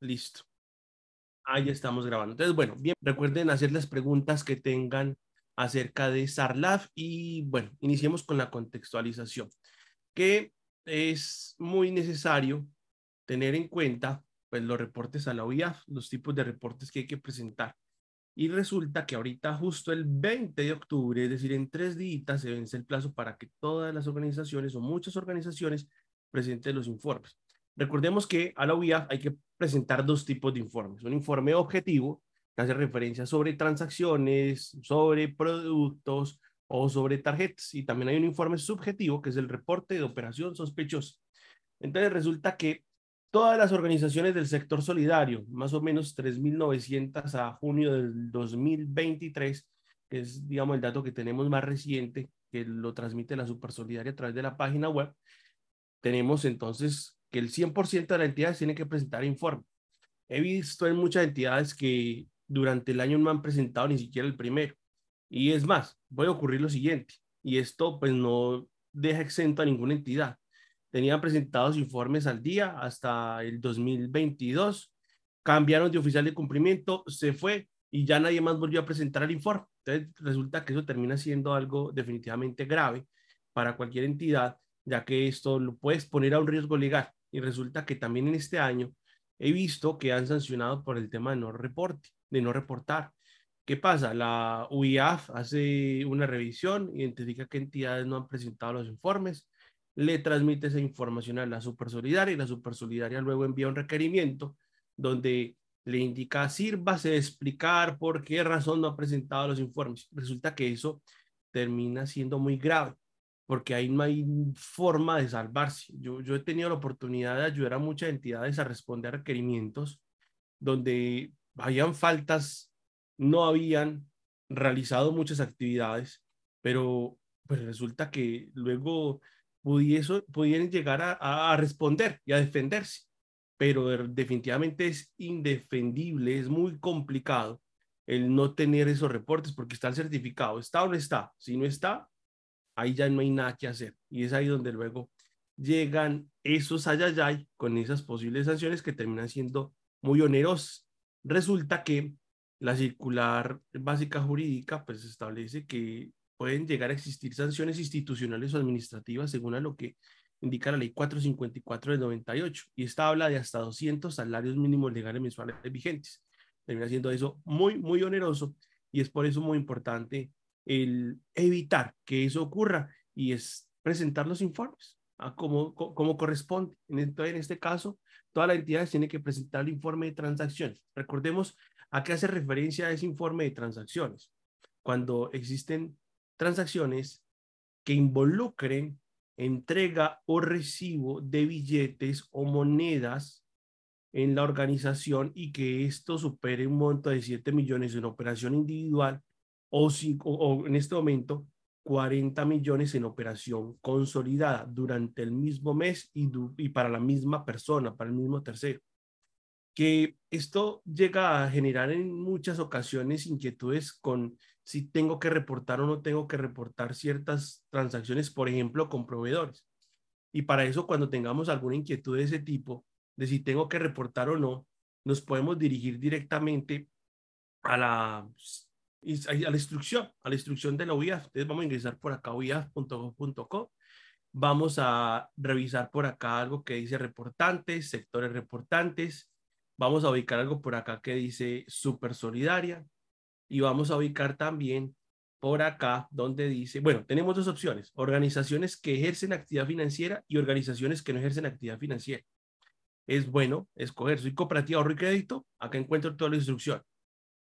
listo. Ahí estamos grabando. Entonces, bueno, bien, recuerden hacer las preguntas que tengan acerca de SARLAF y bueno, iniciemos con la contextualización, que es muy necesario tener en cuenta pues los reportes a la OIAF, los tipos de reportes que hay que presentar. Y resulta que ahorita justo el 20 de octubre, es decir, en tres días, se vence el plazo para que todas las organizaciones o muchas organizaciones presenten los informes. Recordemos que a la OIAF hay que presentar dos tipos de informes. Un informe objetivo, que hace referencia sobre transacciones, sobre productos o sobre tarjetas. Y también hay un informe subjetivo, que es el reporte de operación sospechosa. Entonces resulta que todas las organizaciones del sector solidario, más o menos 3.900 a junio del 2023, que es, digamos, el dato que tenemos más reciente, que lo transmite la Supersolidaria a través de la página web, tenemos entonces que el 100% de las entidades tiene que presentar informe. He visto en muchas entidades que durante el año no han presentado ni siquiera el primero. Y es más, puede ocurrir lo siguiente, y esto pues no deja exento a ninguna entidad. Tenían presentados informes al día hasta el 2022, cambiaron de oficial de cumplimiento, se fue y ya nadie más volvió a presentar el informe. Entonces resulta que eso termina siendo algo definitivamente grave para cualquier entidad, ya que esto lo puedes poner a un riesgo legal y resulta que también en este año he visto que han sancionado por el tema de no reporte, de no reportar. ¿Qué pasa? La UIAF hace una revisión, identifica qué entidades no han presentado los informes, le transmite esa información a la Supersolidaria y la Supersolidaria luego envía un requerimiento donde le indica, sírvase de explicar por qué razón no ha presentado los informes. Resulta que eso termina siendo muy grave porque ahí no hay forma de salvarse. Yo, yo he tenido la oportunidad de ayudar a muchas entidades a responder a requerimientos donde habían faltas, no habían realizado muchas actividades, pero pues resulta que luego pudiese, pudieran llegar a, a responder y a defenderse, pero definitivamente es indefendible, es muy complicado el no tener esos reportes porque está el certificado, está o no está, si no está, ahí ya no hay nada que hacer. Y es ahí donde luego llegan esos ayayay con esas posibles sanciones que terminan siendo muy onerosas. Resulta que la circular básica jurídica pues establece que pueden llegar a existir sanciones institucionales o administrativas según a lo que indica la ley 454 del 98 y esta habla de hasta 200 salarios mínimos legales mensuales vigentes. Termina siendo eso muy, muy oneroso y es por eso muy importante el evitar que eso ocurra y es presentar los informes a como, como corresponde. En este, en este caso, todas las entidades tienen que presentar el informe de transacciones. Recordemos a qué hace referencia ese informe de transacciones. Cuando existen transacciones que involucren entrega o recibo de billetes o monedas en la organización y que esto supere un monto de 7 millones en operación individual o, o en este momento 40 millones en operación consolidada durante el mismo mes y, y para la misma persona, para el mismo tercero. Que esto llega a generar en muchas ocasiones inquietudes con si tengo que reportar o no tengo que reportar ciertas transacciones, por ejemplo, con proveedores. Y para eso, cuando tengamos alguna inquietud de ese tipo, de si tengo que reportar o no, nos podemos dirigir directamente a la a la instrucción, a la instrucción de la UIAF. Entonces vamos a ingresar por acá uiaf.gov.co. Vamos a revisar por acá algo que dice reportantes, sectores reportantes. Vamos a ubicar algo por acá que dice super solidaria. Y vamos a ubicar también por acá donde dice, bueno, tenemos dos opciones, organizaciones que ejercen actividad financiera y organizaciones que no ejercen actividad financiera. Es bueno escoger, soy cooperativa ahorro y crédito, acá encuentro toda la instrucción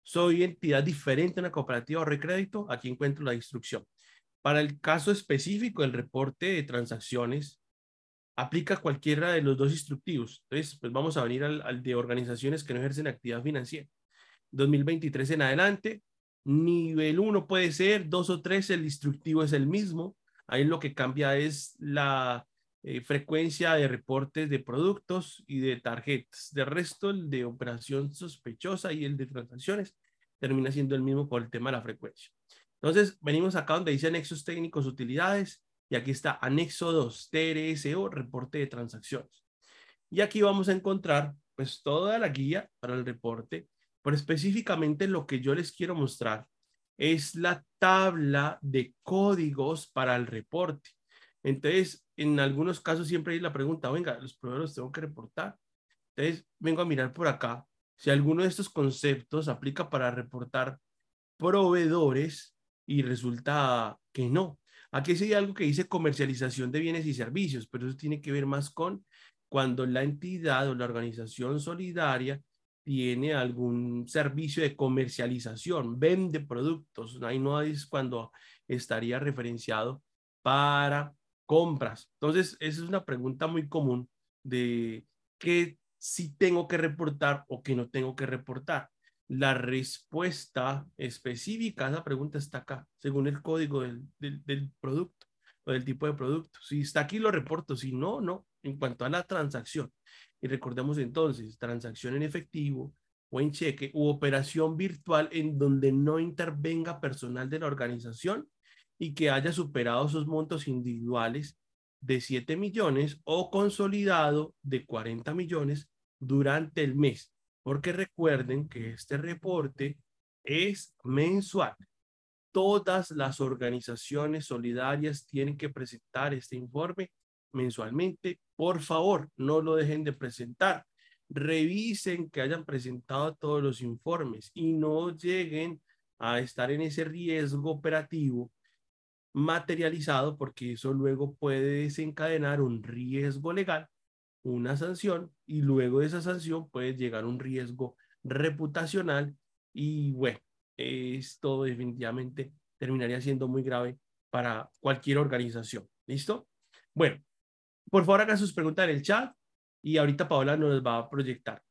soy entidad diferente en la cooperativa o recrédito, aquí encuentro la instrucción. Para el caso específico, el reporte de transacciones aplica cualquiera de los dos instructivos. Entonces, pues vamos a venir al, de organizaciones que no ejercen actividad financiera. 2023 en adelante, nivel 1 puede ser, 2 o 3, el instructivo es el mismo. Ahí lo que cambia es la eh, frecuencia de reportes de productos y de tarjetas. De resto, el de operación sospechosa y el de transacciones termina siendo el mismo por el tema de la frecuencia. Entonces, venimos acá donde dice anexos técnicos, utilidades, y aquí está anexo 2, TRSO, reporte de transacciones. Y aquí vamos a encontrar pues toda la guía para el reporte, pero específicamente lo que yo les quiero mostrar es la tabla de códigos para el reporte. Entonces, en algunos casos siempre hay la pregunta, venga, los proveedores tengo que reportar. Entonces, vengo a mirar por acá si alguno de estos conceptos aplica para reportar proveedores y resulta que no. Aquí sí hay algo que dice comercialización de bienes y servicios, pero eso tiene que ver más con cuando la entidad o la organización solidaria tiene algún servicio de comercialización, vende productos. Ahí no es cuando estaría referenciado para compras. Entonces, esa es una pregunta muy común de qué si tengo que reportar o qué no tengo que reportar. La respuesta específica a esa pregunta está acá, según el código del, del, producto o del tipo de producto. Si está aquí, lo reporto. Si no, no. En cuanto a la transacción. Y recordemos entonces, transacción en efectivo o en cheque u operación virtual en donde no intervenga personal de la organización y que haya superado sus montos individuales de 7 millones o consolidado de 40 millones durante el mes porque recuerden que este reporte es mensual. Todas las organizaciones solidarias tienen que presentar este informe mensualmente. Por favor, no lo dejen de presentar. Revisen que hayan presentado todos los informes y no lleguen a estar en ese riesgo operativo materializado porque eso luego puede desencadenar un riesgo legal una sanción y luego de esa sanción puede llegar un riesgo reputacional y bueno, esto definitivamente terminaría siendo muy grave para cualquier organización. ¿Listo? Bueno, por favor hagan sus preguntas en el chat y ahorita Paola nos va a proyectar.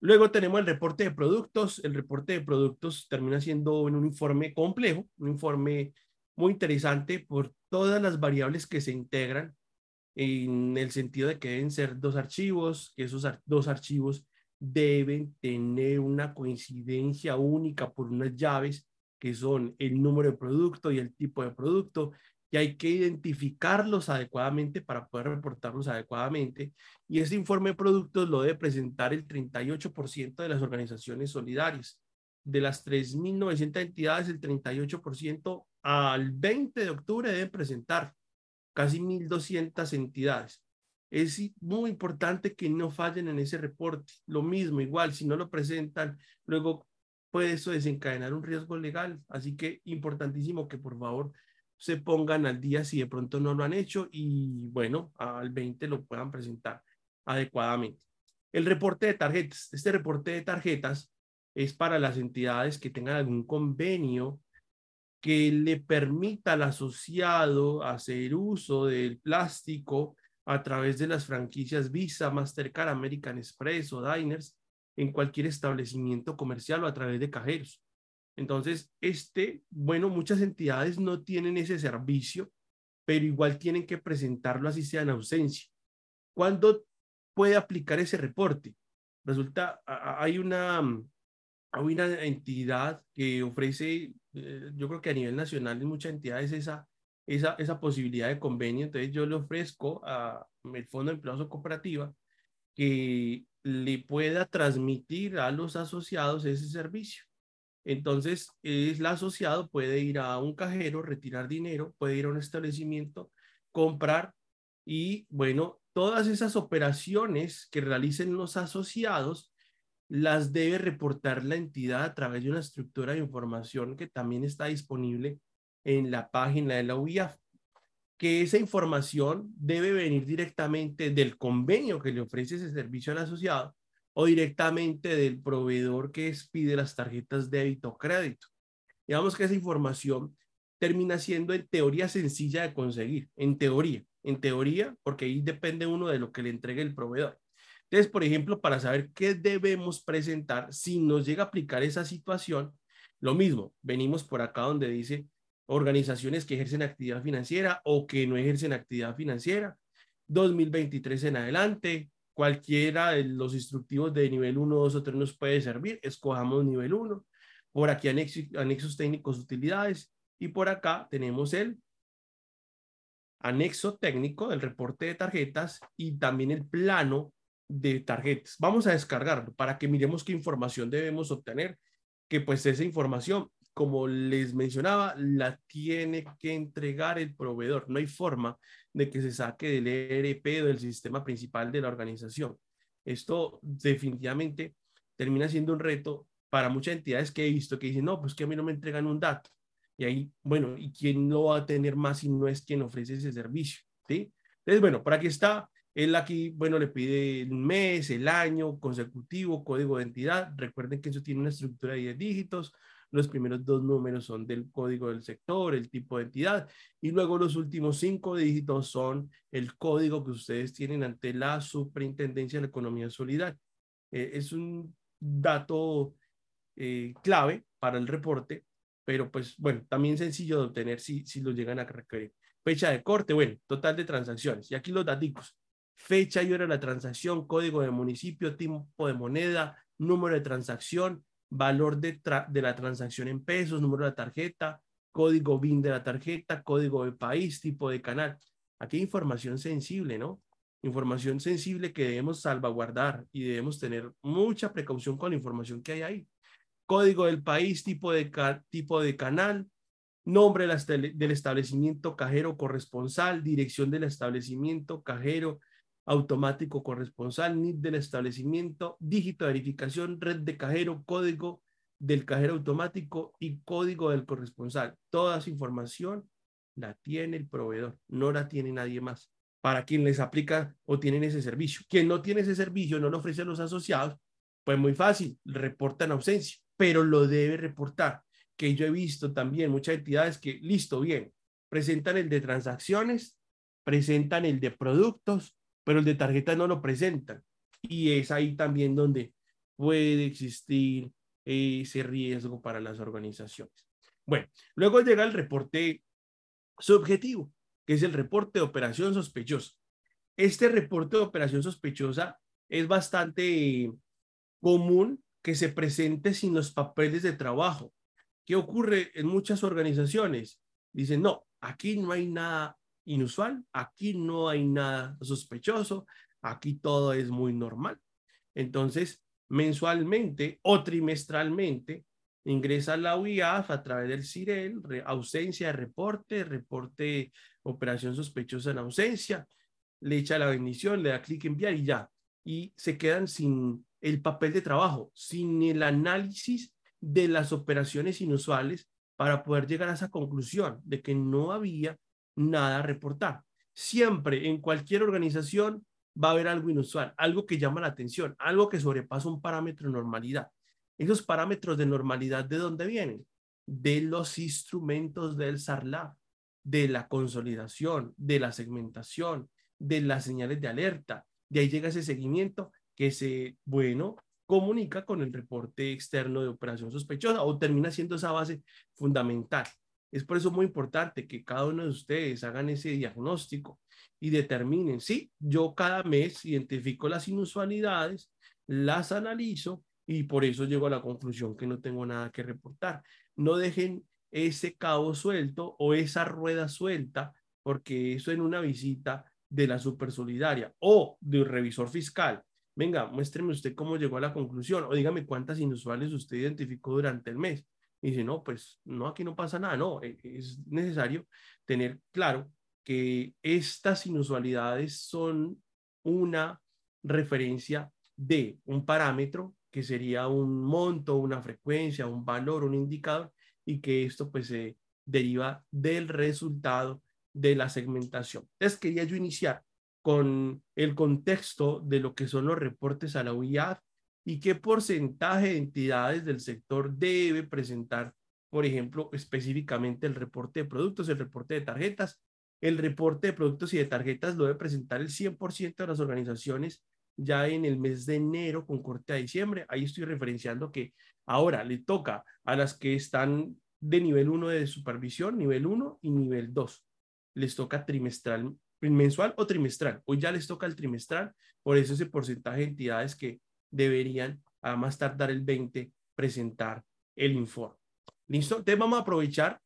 Luego tenemos el reporte de productos. El reporte de productos termina siendo un informe complejo, un informe muy interesante por todas las variables que se integran en el sentido de que deben ser dos archivos, que esos dos archivos deben tener una coincidencia única por unas llaves que son el número de producto y el tipo de producto, y hay que identificarlos adecuadamente para poder reportarlos adecuadamente. Y ese informe de productos lo debe presentar el 38% de las organizaciones solidarias. De las 3.900 entidades, el 38% al 20 de octubre deben presentar casi 1.200 entidades. Es muy importante que no fallen en ese reporte. Lo mismo, igual, si no lo presentan, luego puede eso desencadenar un riesgo legal. Así que importantísimo que por favor se pongan al día si de pronto no lo han hecho y bueno, al 20 lo puedan presentar adecuadamente. El reporte de tarjetas. Este reporte de tarjetas es para las entidades que tengan algún convenio que le permita al asociado hacer uso del plástico a través de las franquicias Visa, Mastercard, American Express o Diners en cualquier establecimiento comercial o a través de cajeros. Entonces, este, bueno, muchas entidades no tienen ese servicio, pero igual tienen que presentarlo así sea en ausencia. ¿Cuándo puede aplicar ese reporte? Resulta, hay una, hay una entidad que ofrece, eh, yo creo que a nivel nacional en muchas entidades esa, esa, esa posibilidad de convenio, entonces yo le ofrezco a el Fondo de Empleados Cooperativa que le pueda transmitir a los asociados ese servicio. Entonces, es el asociado puede ir a un cajero, retirar dinero, puede ir a un establecimiento, comprar y, bueno, todas esas operaciones que realicen los asociados las debe reportar la entidad a través de una estructura de información que también está disponible en la página de la UIAF, que esa información debe venir directamente del convenio que le ofrece ese servicio al asociado o directamente del proveedor que pide las tarjetas débito o crédito. Digamos que esa información termina siendo en teoría sencilla de conseguir, en teoría, en teoría, porque ahí depende uno de lo que le entregue el proveedor. Entonces, por ejemplo, para saber qué debemos presentar, si nos llega a aplicar esa situación, lo mismo, venimos por acá donde dice organizaciones que ejercen actividad financiera o que no ejercen actividad financiera, 2023 en adelante, cualquiera de los instructivos de nivel 1, 2 o 3 nos puede servir, escojamos nivel 1, por aquí anexos, anexos técnicos, utilidades, y por acá tenemos el anexo técnico del reporte de tarjetas y también el plano de tarjetas. Vamos a descargarlo para que miremos qué información debemos obtener, que pues esa información, como les mencionaba, la tiene que entregar el proveedor. No hay forma de que se saque del ERP o del sistema principal de la organización. Esto definitivamente termina siendo un reto para muchas entidades que he visto que dicen, no, pues que a mí no me entregan un dato. Y ahí, bueno, ¿y quién lo va a tener más si no es quien ofrece ese servicio? ¿Sí? Entonces, bueno, para aquí está él aquí, bueno, le pide el mes, el año consecutivo, código de identidad. Recuerden que eso tiene una estructura de 10 dígitos. Los primeros dos números son del código del sector, el tipo de entidad, y luego los últimos cinco dígitos son el código que ustedes tienen ante la Superintendencia de la Economía Solidaria. Eh, es un dato eh, clave para el reporte, pero pues bueno, también sencillo de obtener si, si lo llegan a requerir. Fecha de corte, bueno, total de transacciones. Y aquí los datos fecha y hora de la transacción, código de municipio, tipo de moneda, número de transacción, valor de, la transacción en pesos, número de la tarjeta, código BIN de la tarjeta, código de país, tipo de canal. Aquí hay información sensible, ¿no? Información sensible que debemos salvaguardar y debemos tener mucha precaución con la información que hay ahí. Código del país, tipo de, tipo de canal, nombre del establecimiento cajero corresponsal, dirección del establecimiento cajero automático corresponsal, NID del establecimiento, dígito de verificación, red de cajero, código del cajero automático y código del corresponsal. Toda esa información la tiene el proveedor, no la tiene nadie más. Para quien les aplica o tienen ese servicio. Quien no tiene ese servicio, no lo ofrece a los asociados, pues muy fácil, reporta en ausencia, pero lo debe reportar. Que yo he visto también muchas entidades que, listo, bien, presentan el de transacciones, presentan el de productos, pero el de tarjeta no lo presentan. Y es ahí también donde puede existir ese riesgo para las organizaciones. Bueno, luego llega el reporte subjetivo, que es el reporte de operación sospechosa. Este reporte de operación sospechosa es bastante común que se presente sin los papeles de trabajo. ¿Qué ocurre en muchas organizaciones? Dicen, no, aquí no hay nada inusual, aquí no hay nada sospechoso, aquí todo es muy normal. Entonces, mensualmente o trimestralmente, ingresa a la UIAF a través del CIREL, ausencia de reporte, reporte operación sospechosa en ausencia, le echa la bendición, le da clic enviar y ya. Y se quedan sin el papel de trabajo, sin el análisis de las operaciones inusuales para poder llegar a esa conclusión de que no había nada a reportar. Siempre en cualquier organización va a haber algo inusual, algo que llama la atención, algo que sobrepasa un parámetro de normalidad. Esos parámetros de normalidad, ¿de dónde vienen? De los instrumentos del SARLAB, de la consolidación, de la segmentación, de las señales de alerta. De ahí llega ese seguimiento que se, bueno, comunica con el reporte externo de operación sospechosa o termina siendo esa base fundamental. Es por eso muy importante que cada uno de ustedes hagan ese diagnóstico y determinen, sí, yo cada mes identifico las inusualidades, las analizo y por eso llego a la conclusión que no tengo nada que reportar. No dejen ese cabo suelto o esa rueda suelta, porque eso en una visita de la super solidaria o de un revisor fiscal. Venga, muéstreme usted cómo llegó a la conclusión o dígame cuántas inusuales usted identificó durante el mes y dice, no, pues no, aquí no pasa nada, no, e, es necesario tener claro que estas inusualidades son una referencia de un parámetro que sería un monto, una frecuencia, un valor, un indicador, y que esto pues se deriva del resultado de la segmentación. Entonces quería yo iniciar con el contexto de lo que son los reportes a la UIAF y qué porcentaje de entidades del sector debe presentar, por ejemplo, específicamente el reporte de productos, el reporte de tarjetas. El reporte de productos y de tarjetas lo debe presentar el 100% de las organizaciones ya en el mes de enero con corte a diciembre. Ahí estoy referenciando que ahora le toca a las que están de nivel 1 de supervisión, nivel 1 y nivel 2. Les toca trimestral, mensual o trimestral. Hoy ya les toca el trimestral, por eso ese porcentaje de entidades que deberían a más tardar el 20 presentar el informe. ¿Listo? Entonces vamos a aprovechar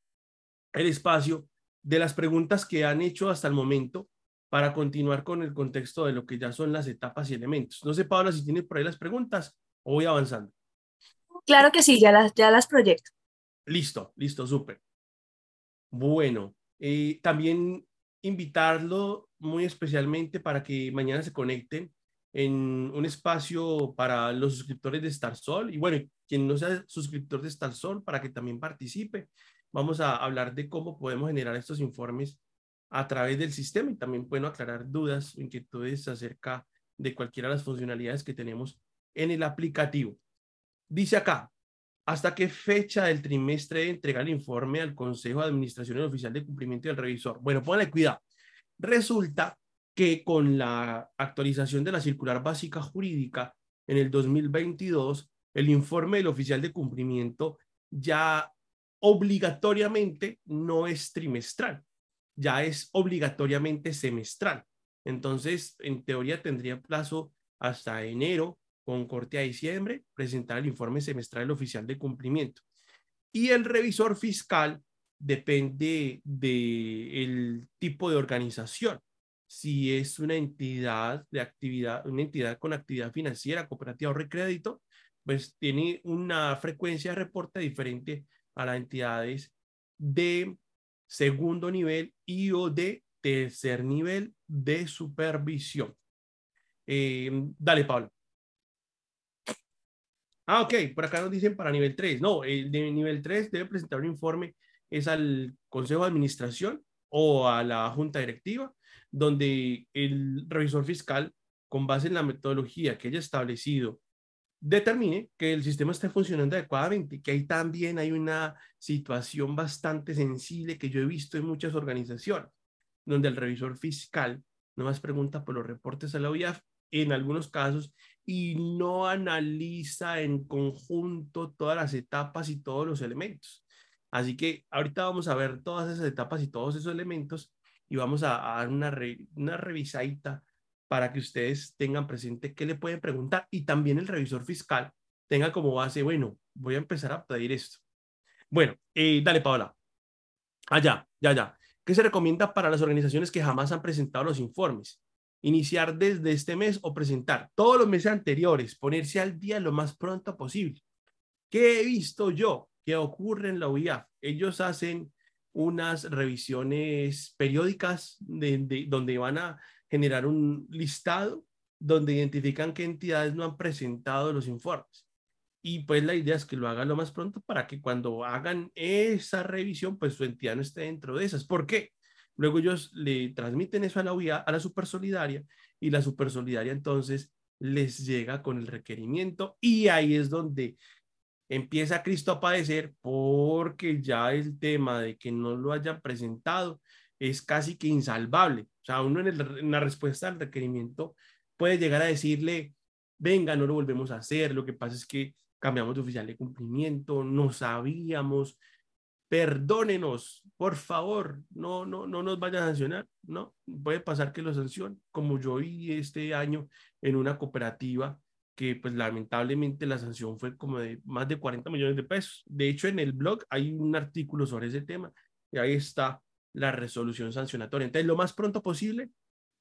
el espacio de las preguntas que han hecho hasta el momento para continuar con el contexto de lo que ya son las etapas y elementos. No sé, Paola, si tiene por ahí las preguntas o voy avanzando. Claro que sí, ya las, ya las proyecto. Listo, listo, súper. Bueno, eh, también invitarlo muy especialmente para que mañana se conecten en un espacio para los suscriptores de Starsol y bueno, quien no sea suscriptor de Starsol para que también participe. Vamos a hablar de cómo podemos generar estos informes a través del sistema y también pueden aclarar dudas o inquietudes acerca de cualquiera de las funcionalidades que tenemos en el aplicativo. Dice acá, ¿hasta qué fecha del trimestre entrega el informe al Consejo de Administración Oficial de Cumplimiento del Revisor? Bueno, pónganle cuidado. Resulta que con la actualización de la circular básica jurídica en el 2022, el informe del oficial de cumplimiento ya obligatoriamente no es trimestral, ya es obligatoriamente semestral. Entonces, en teoría tendría plazo hasta enero, con corte a diciembre, presentar el informe semestral del oficial de cumplimiento. Y el revisor fiscal depende del tipo de organización. Si es una entidad de actividad, una entidad con actividad financiera, cooperativa o recrédito, pues tiene una frecuencia de reporte diferente a las entidades de segundo nivel y o de tercer nivel de supervisión. Eh, dale, Pablo. Ah, ok, por acá nos dicen para nivel 3. No, el de nivel 3 debe presentar un informe, es al Consejo de Administración o a la Junta Directiva, donde el revisor fiscal, con base en la metodología que haya establecido, determine que el sistema esté funcionando adecuadamente, que ahí también hay una situación bastante sensible que yo he visto en muchas organizaciones, donde el revisor fiscal no más pregunta por los reportes a la OIAF en algunos casos y no analiza en conjunto todas las etapas y todos los elementos. Así que ahorita vamos a ver todas esas etapas y todos esos elementos y vamos a, dar una, una revisadita para que ustedes tengan presente qué le pueden preguntar y también el revisor fiscal tenga como base, bueno, voy a empezar a pedir esto. Bueno, eh, dale, Paola. Allá, ya, ya. ¿Qué se recomienda para las organizaciones que jamás han presentado los informes? iniciar desde este mes o presentar todos los meses anteriores, ponerse al día lo más pronto posible. ¿Qué he visto yo que ocurre en la UIAF? Ellos hacen unas revisiones periódicas de, donde van a generar un listado donde identifican qué entidades no han presentado los informes. Y pues la idea es que lo hagan lo más pronto para que cuando hagan esa revisión, pues su entidad no esté dentro de esas. ¿Por qué? Luego ellos le transmiten eso a la UIA, a la supersolidaria, y la supersolidaria entonces les llega con el requerimiento y ahí es donde empieza Cristo a padecer porque ya el tema de que no lo hayan presentado es casi que insalvable. O sea, uno en, la respuesta al requerimiento puede llegar a decirle, venga, no lo volvemos a hacer, lo que pasa es que cambiamos de oficial de cumplimiento, no sabíamos, perdónenos, por favor, no, no, no nos vayan a sancionar, ¿no? Puede pasar que lo sancionen, como yo vi este año en una cooperativa que pues lamentablemente la sanción fue como de más de 40 millones de pesos. De hecho, en el blog hay un artículo sobre ese tema y ahí está la resolución sancionatoria. Entonces, lo más pronto posible,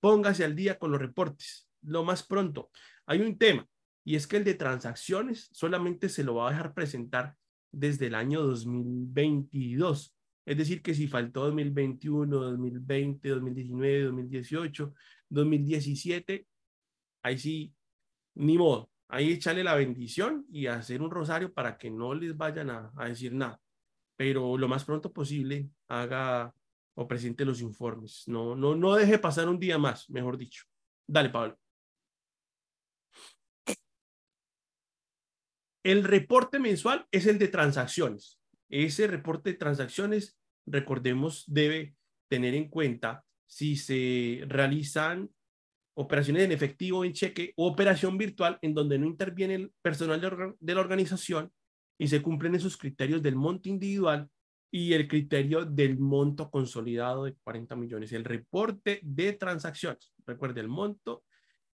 póngase al día con los reportes, lo más pronto. Hay un tema y es que el de transacciones solamente se lo va a dejar presentar desde el año 2022. Es decir, que si faltó 2021, 2020, 2019, 2018, 2017, ahí sí, ni modo. Ahí echarle la bendición y hacer un rosario para que no les vayan a, decir nada. Pero lo más pronto posible haga o presente los informes. No, no, no deje pasar un día más, mejor dicho. Dale, Pablo. El reporte mensual es el de transacciones. Ese reporte de transacciones, recordemos, debe tener en cuenta si se realizan operaciones en efectivo, en cheque o operación virtual en donde no interviene el personal de, la organización y se cumplen esos criterios del monto individual y el criterio del monto consolidado de 40 millones. El reporte de transacciones. Recuerde el monto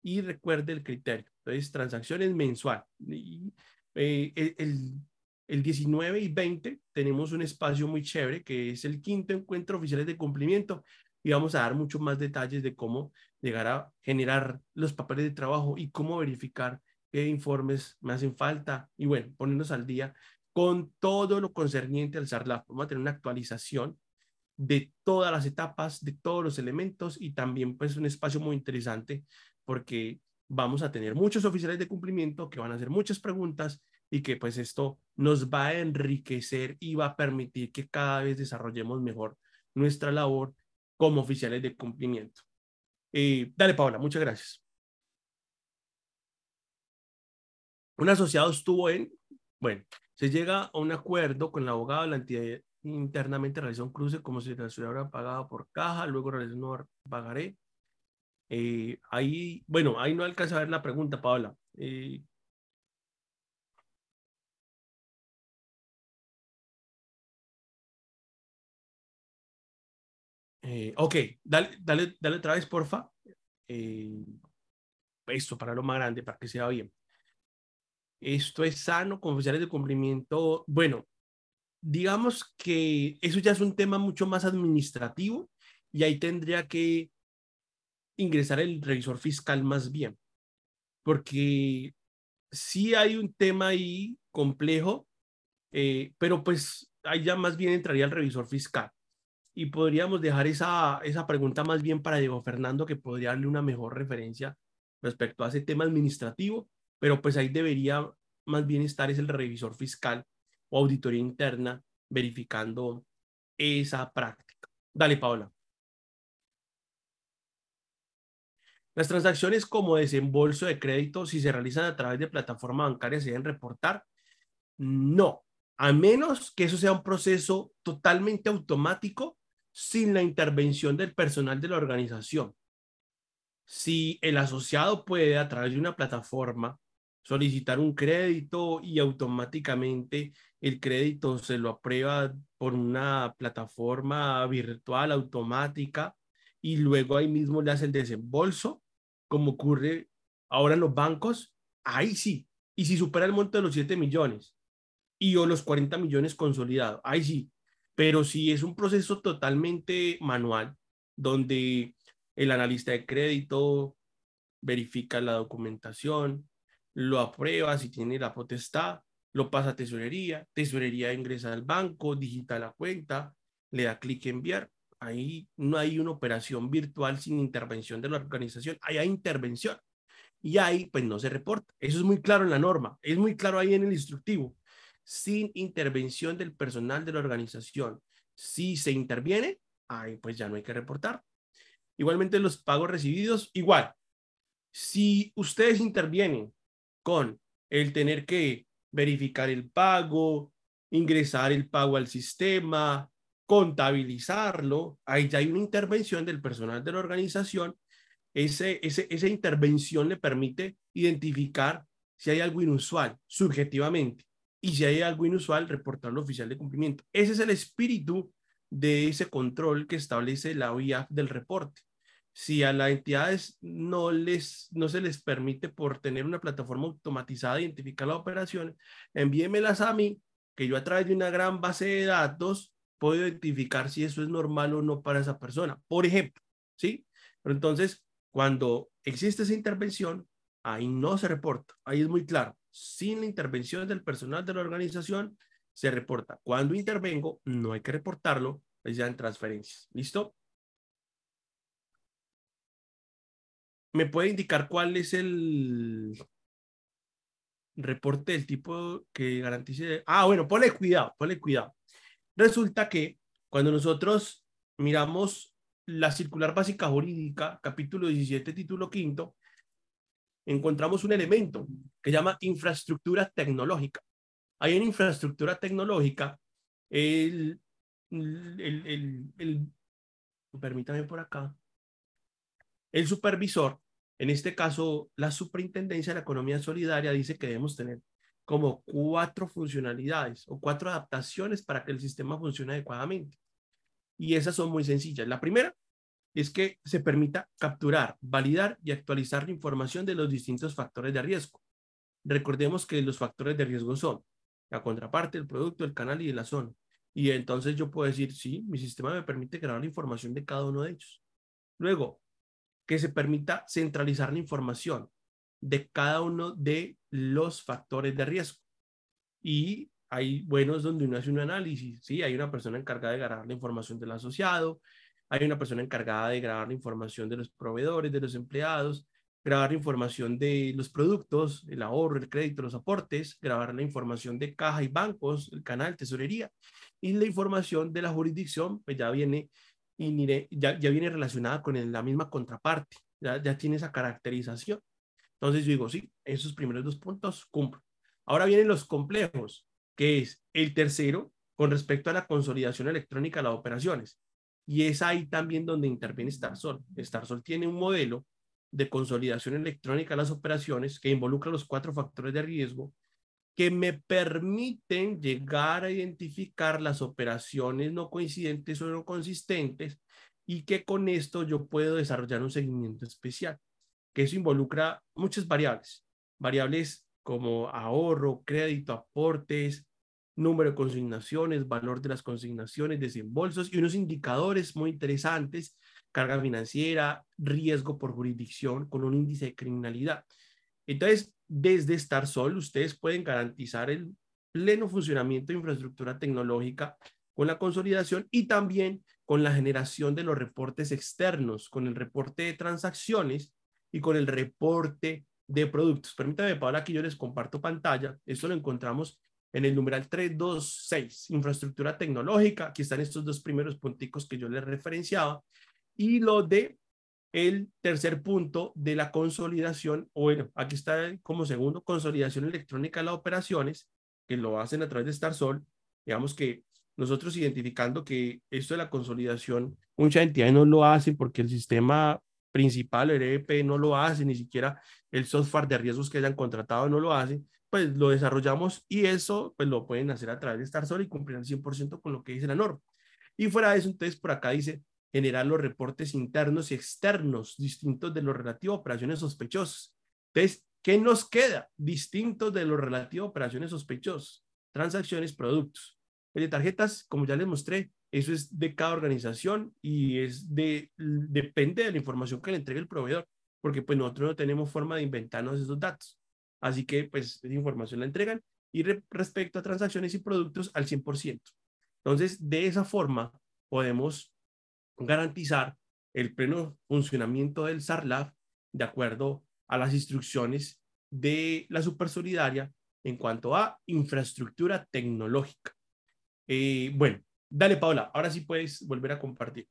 y recuerde el criterio. Entonces, transacciones mensual. Y eh, el, el 19 y 20 tenemos un espacio muy chévere que es el quinto encuentro oficiales de cumplimiento. y vamos a dar muchos más detalles de cómo llegar a generar los papeles de trabajo y cómo verificar qué informes me hacen falta y bueno, ponernos al día con todo lo concerniente al SARLAF. Vamos a tener una actualización de todas las etapas, de todos los elementos y también pues un espacio muy interesante porque vamos a tener muchos oficiales de cumplimiento que van a hacer muchas preguntas y que pues esto nos va a enriquecer y va a permitir que cada vez desarrollemos mejor nuestra labor como oficiales de cumplimiento. Eh, dale, Paola, muchas gracias. Un asociado estuvo en, bueno, se llega a un acuerdo con el abogado de la entidad internamente realizó un cruce como si la ciudad hubiera pagado por caja, luego realizó un pagaré. Eh, ahí, bueno, ahí no alcanza a ver la pregunta, Paola. Eh, Eh, ok, dale, dale, dale otra vez, porfa. Eh, esto para lo más grande, para que sea bien. Esto es sano con oficiales de cumplimiento. Bueno, digamos que eso ya es un tema mucho más administrativo y ahí tendría que ingresar el revisor fiscal más bien, porque sí hay un tema ahí complejo, eh, pero pues ahí ya más bien entraría el revisor fiscal y podríamos dejar esa, esa pregunta más bien para Diego Fernando, que podría darle una mejor referencia respecto a ese tema administrativo, pero pues ahí debería más bien estar es el revisor fiscal o auditoría interna verificando esa práctica. Dale, Paola. Las transacciones como desembolso de crédito, si se realizan a través de plataforma bancaria, ¿se deben reportar? No, a menos que eso sea un proceso totalmente automático sin la intervención del personal de la organización. Si el asociado puede a través de una plataforma solicitar un crédito y automáticamente el crédito se lo aprueba por una plataforma virtual automática y luego ahí mismo le hace el desembolso, como ocurre ahora en los bancos, ahí sí. Y si supera el monto de los 7 millones y o los 40 millones consolidados, ahí sí, pero si es un proceso totalmente manual, donde el analista de crédito verifica la documentación, lo aprueba si tiene la potestad, lo pasa a tesorería, tesorería ingresa al banco, digita la cuenta, le da clic en enviar. Ahí no hay una operación virtual sin intervención de la organización, ahí hay intervención. Y ahí pues no se reporta. Eso es muy claro en la norma, es muy claro ahí en el instructivo sin intervención del personal de la organización. Si se interviene, ahí pues ya no hay que reportar. Igualmente los pagos recibidos, igual. Si ustedes intervienen con el tener que verificar el pago, ingresar el pago al sistema, contabilizarlo, ahí ya hay una intervención del personal de la organización. Esa intervención le permite identificar si hay algo inusual subjetivamente y si hay algo inusual, reportarlo oficial de cumplimiento. Ese es el espíritu de ese control que establece la OIAF del reporte. Si a las entidades no, les, no se les permite por tener una plataforma automatizada identificar las operaciones, envíemelas a mí, que yo a través de una gran base de datos puedo identificar si eso es normal o no para esa persona. Por ejemplo, ¿sí? Pero entonces, cuando existe esa intervención, ahí no se reporta. Ahí es muy claro sin la intervención del personal de la organización, se reporta. Cuando intervengo, no hay que reportarlo, es ya en transferencias. ¿Listo? ¿Me puede indicar cuál es el reporte del tipo que garantice? Ah, bueno, ponle cuidado, ponle cuidado. Resulta que cuando nosotros miramos la circular básica jurídica, capítulo 17, título quinto, encontramos un elemento que llama infraestructura tecnológica. Hay en infraestructura tecnológica el, el, el, permítame por acá, el supervisor, en este caso la superintendencia de la economía solidaria, dice que debemos tener como cuatro funcionalidades o cuatro adaptaciones para que el sistema funcione adecuadamente. Y esas son muy sencillas. La primera es que se permita capturar, validar y actualizar la información de los distintos factores de riesgo. Recordemos que los factores de riesgo son la contraparte, el producto, el canal y la zona. Y entonces yo puedo decir, sí, mi sistema me permite grabar la información de cada uno de ellos. Luego, que se permita centralizar la información de cada uno de los factores de riesgo. Y hay buenos donde uno hace un análisis, ¿sí? Hay una persona encargada de grabar la información del asociado, hay una persona encargada de grabar la información de los proveedores, de los empleados, grabar la información de los productos, el ahorro, el crédito, los aportes, grabar la información de caja y bancos, el canal, tesorería, y la información de la jurisdicción, pues ya viene, ya, ya viene relacionada con la misma contraparte, ya, ya tiene esa caracterización. Entonces yo digo, sí, esos primeros dos puntos cumplen. Ahora vienen los complejos, que es el tercero con respecto a la consolidación electrónica de las operaciones. Y es ahí también donde interviene Starsol. Starsol tiene un modelo de consolidación electrónica de las operaciones que involucra los cuatro factores de riesgo que me permiten llegar a identificar las operaciones no coincidentes o no consistentes y que con esto yo puedo desarrollar un seguimiento especial, que eso involucra muchas variables, variables como ahorro, crédito, aportes, número de consignaciones, valor de las consignaciones, desembolsos y unos indicadores muy interesantes, carga financiera, riesgo por jurisdicción con un índice de criminalidad. Entonces, desde StarSol, ustedes pueden garantizar el pleno funcionamiento de infraestructura tecnológica con la consolidación y también con la generación de los reportes externos, con el reporte de transacciones y con el reporte de productos. Permítame, Paula, que yo les comparto pantalla. Esto lo encontramos en el numeral 326, infraestructura tecnológica. Aquí están estos dos primeros punticos que yo les referenciaba. Y lo de el tercer punto de la consolidación, o bueno, aquí está como segundo, consolidación electrónica de las operaciones, que lo hacen a través de StarSol. Digamos que nosotros identificando que esto de la consolidación, muchas entidades no lo hacen porque el sistema principal, el EEP, no lo hace, ni siquiera el software de riesgos que hayan contratado no lo hace, pues lo desarrollamos y eso pues lo pueden hacer a través de StarSol y cumplir al 100% con lo que dice la norma. Y fuera de eso, entonces por acá dice generar los reportes internos y externos distintos de los relativos a operaciones sospechosas. Entonces, ¿qué nos queda? Distintos de los relativos a operaciones sospechosas, transacciones, productos. De tarjetas, como ya les mostré, eso es de cada organización y es de, depende de la información que le entregue el proveedor, porque pues nosotros no tenemos forma de inventarnos esos datos. Así que pues esa información la entregan y respecto a transacciones y productos al 100%. Entonces, de esa forma podemos garantizar el pleno funcionamiento del SARLAF de acuerdo a las instrucciones de la Supersolidaria en cuanto a infraestructura tecnológica. Eh, bueno, dale Paula, ahora sí puedes volver a compartir.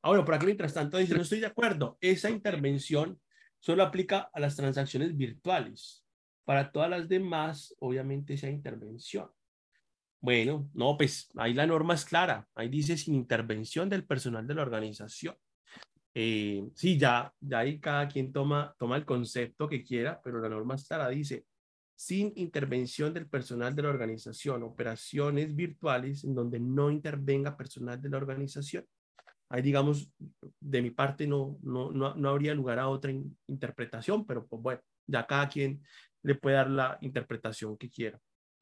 Ahora, por aquí mientras tanto dice, no estoy de acuerdo, esa intervención solo aplica a las transacciones virtuales. Para todas las demás, obviamente, esa intervención. Bueno, no, pues ahí la norma es clara. Ahí dice sin intervención del personal de la organización. Eh, sí, ya, ya ahí cada quien toma, toma el concepto que quiera, pero la norma es clara. Dice sin intervención del personal de la organización, operaciones virtuales en donde no intervenga personal de la organización. Ahí, digamos, de mi parte no, no, no, no habría lugar a otra interpretación, pero pues bueno, ya cada quien le puede dar la interpretación que quiera.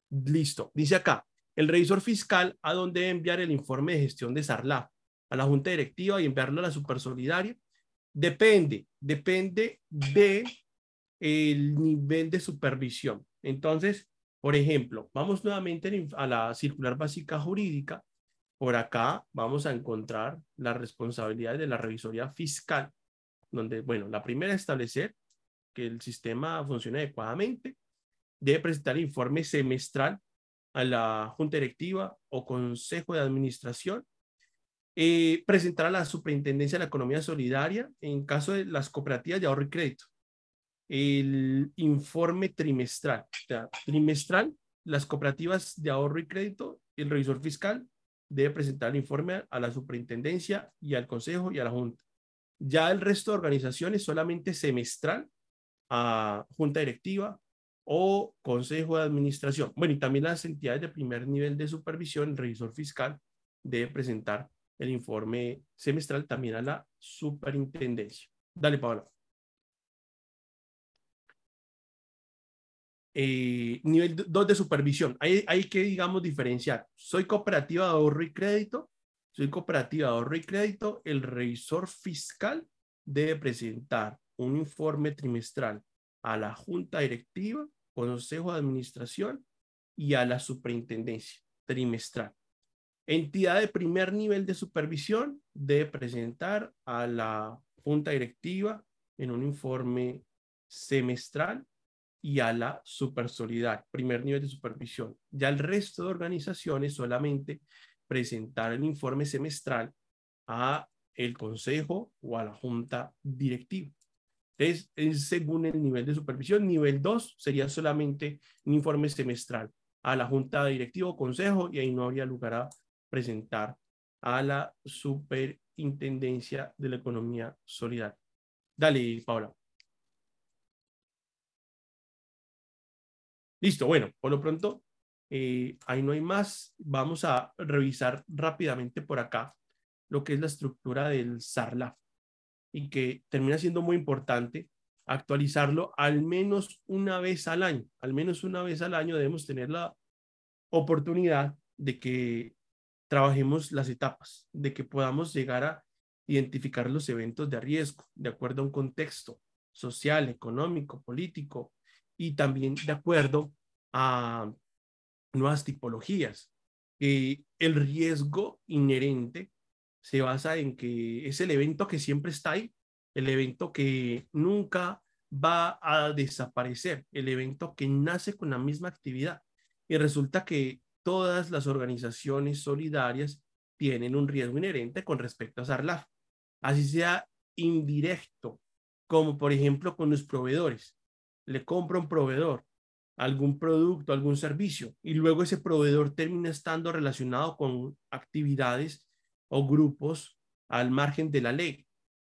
Listo. Dice acá, el revisor fiscal a dónde enviar el informe de gestión de SARLAF, a la junta directiva y enviarlo a la supersolidaria. Depende, depende de el nivel de supervisión. Entonces, por ejemplo, vamos nuevamente a la circular básica jurídica. Por acá vamos a encontrar las responsabilidades de la revisoría fiscal, donde, bueno, la primera es establecer que el sistema funcione adecuadamente, debe presentar informe semestral a la Junta Directiva o Consejo de Administración, eh, presentar a la Superintendencia de la Economía Solidaria en caso de las cooperativas de ahorro y crédito, el informe trimestral, o sea, trimestral, las cooperativas de ahorro y crédito, el revisor fiscal debe presentar el informe a la superintendencia y al consejo y a la junta. Ya el resto de organizaciones solamente semestral a junta directiva o consejo de administración. Bueno, y también las entidades de primer nivel de supervisión, el revisor fiscal debe presentar el informe semestral también a la superintendencia. Dale, Paola. Eh, nivel 2 de supervisión. Hay, hay que, digamos, diferenciar. Soy cooperativa de ahorro y crédito. Soy cooperativa de ahorro y crédito. El revisor fiscal debe presentar un informe trimestral a la junta directiva, consejo de administración y a la superintendencia trimestral. Entidad de primer nivel de supervisión debe presentar a la junta directiva en un informe semestral y a la supersolidaria, primer nivel de supervisión. Ya el resto de organizaciones solamente presentar el informe semestral a el consejo o a la junta directiva. Es, es según el nivel de supervisión. Nivel 2 sería solamente un informe semestral a la junta directiva o consejo y ahí no habría lugar a presentar a la superintendencia de la economía solidaria. Dale, Paula. Listo, bueno, por lo pronto, eh, ahí no hay más. Vamos a revisar rápidamente por acá lo que es la estructura del SARLAF y que termina siendo muy importante actualizarlo al menos una vez al año. Al menos una vez al año debemos tener la oportunidad de que trabajemos las etapas, de que podamos llegar a identificar los eventos de riesgo de acuerdo a un contexto social, económico, político, y también de acuerdo a nuevas tipologías. Eh, el riesgo inherente se basa en que es el evento que siempre está ahí, el evento que nunca va a desaparecer, el evento que nace con la misma actividad. Y resulta que todas las organizaciones solidarias tienen un riesgo inherente con respecto a SARLAF, así sea indirecto, como por ejemplo con los proveedores le compra un proveedor algún producto, algún servicio, y luego ese proveedor termina estando relacionado con actividades o grupos al margen de la ley.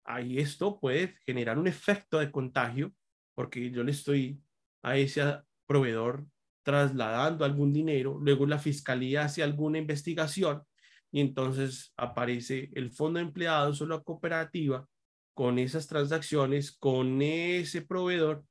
Ahí esto puede generar un efecto de contagio porque yo le estoy a ese proveedor trasladando algún dinero, luego la fiscalía hace alguna investigación y entonces aparece el fondo de empleados o la cooperativa con esas transacciones, con ese proveedor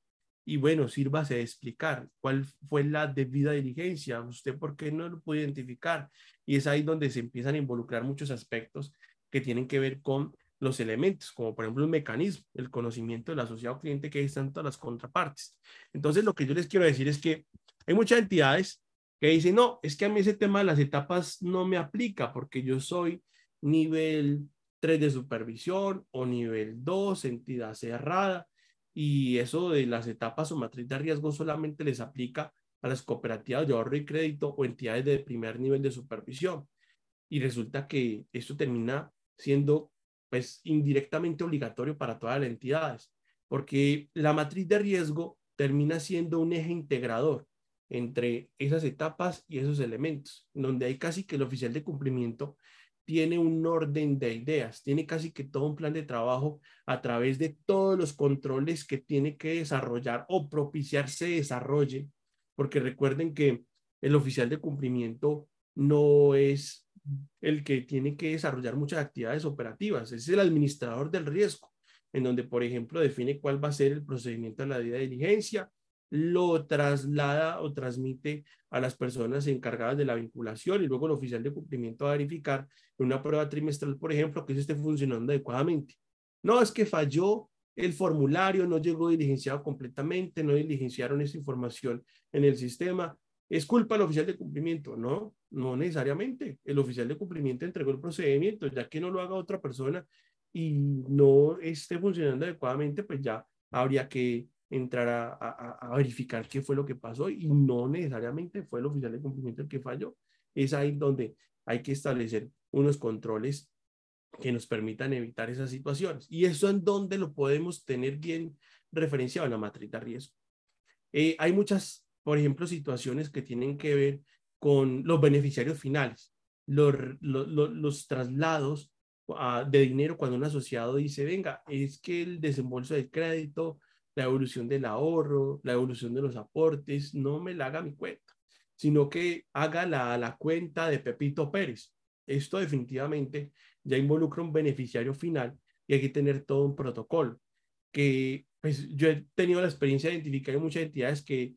y bueno, sírvase a explicar cuál fue la debida diligencia, usted por qué no lo puede identificar. Y es ahí donde se empiezan a involucrar muchos aspectos que tienen que ver con los elementos, como por ejemplo el mecanismo, el conocimiento del asociado cliente que están todas las contrapartes. Entonces, lo que yo les quiero decir es que hay muchas entidades que dicen, no, es que a mí ese tema de las etapas no me aplica porque yo soy nivel 3 de supervisión o nivel 2, entidad cerrada y eso de las etapas o matriz de riesgo solamente les aplica a las cooperativas de ahorro y crédito o entidades de primer nivel de supervisión. Y resulta que esto termina siendo pues indirectamente obligatorio para todas las entidades, porque la matriz de riesgo termina siendo un eje integrador entre esas etapas y esos elementos, donde hay casi que el oficial de cumplimiento tiene un orden de ideas, tiene casi que todo un plan de trabajo a través de todos los controles que tiene que desarrollar o propiciar se desarrolle, porque recuerden que el oficial de cumplimiento no es el que tiene que desarrollar muchas actividades operativas, es el administrador del riesgo, en donde, por ejemplo, define cuál va a ser el procedimiento de la diligencia, lo traslada o transmite a las personas encargadas de la vinculación y luego el oficial de cumplimiento va a verificar en una prueba trimestral, por ejemplo, que eso esté funcionando adecuadamente. No, es que falló el formulario, no llegó diligenciado completamente, no diligenciaron esa información en el sistema. ¿Es culpa del oficial de cumplimiento? No, no necesariamente. El oficial de cumplimiento entregó el procedimiento, ya que no lo haga otra persona y no esté funcionando adecuadamente, pues ya habría que entrar a, verificar qué fue lo que pasó y no necesariamente fue el oficial de cumplimiento el que falló. Es ahí donde hay que establecer unos controles que nos permitan evitar esas situaciones. Y eso en donde lo podemos tener bien referenciado en la matriz de riesgo. Eh, hay muchas, por ejemplo, situaciones que tienen que ver con los beneficiarios finales, los, los, los traslados ah, de dinero cuando un asociado dice, venga, es que el desembolso del crédito la evolución del ahorro, la evolución de los aportes, no me la haga mi cuenta, sino que haga la, la cuenta de Pepito Pérez. Esto definitivamente ya involucra un beneficiario final y hay que tener todo un protocolo que pues yo he tenido la experiencia de identificar en muchas entidades que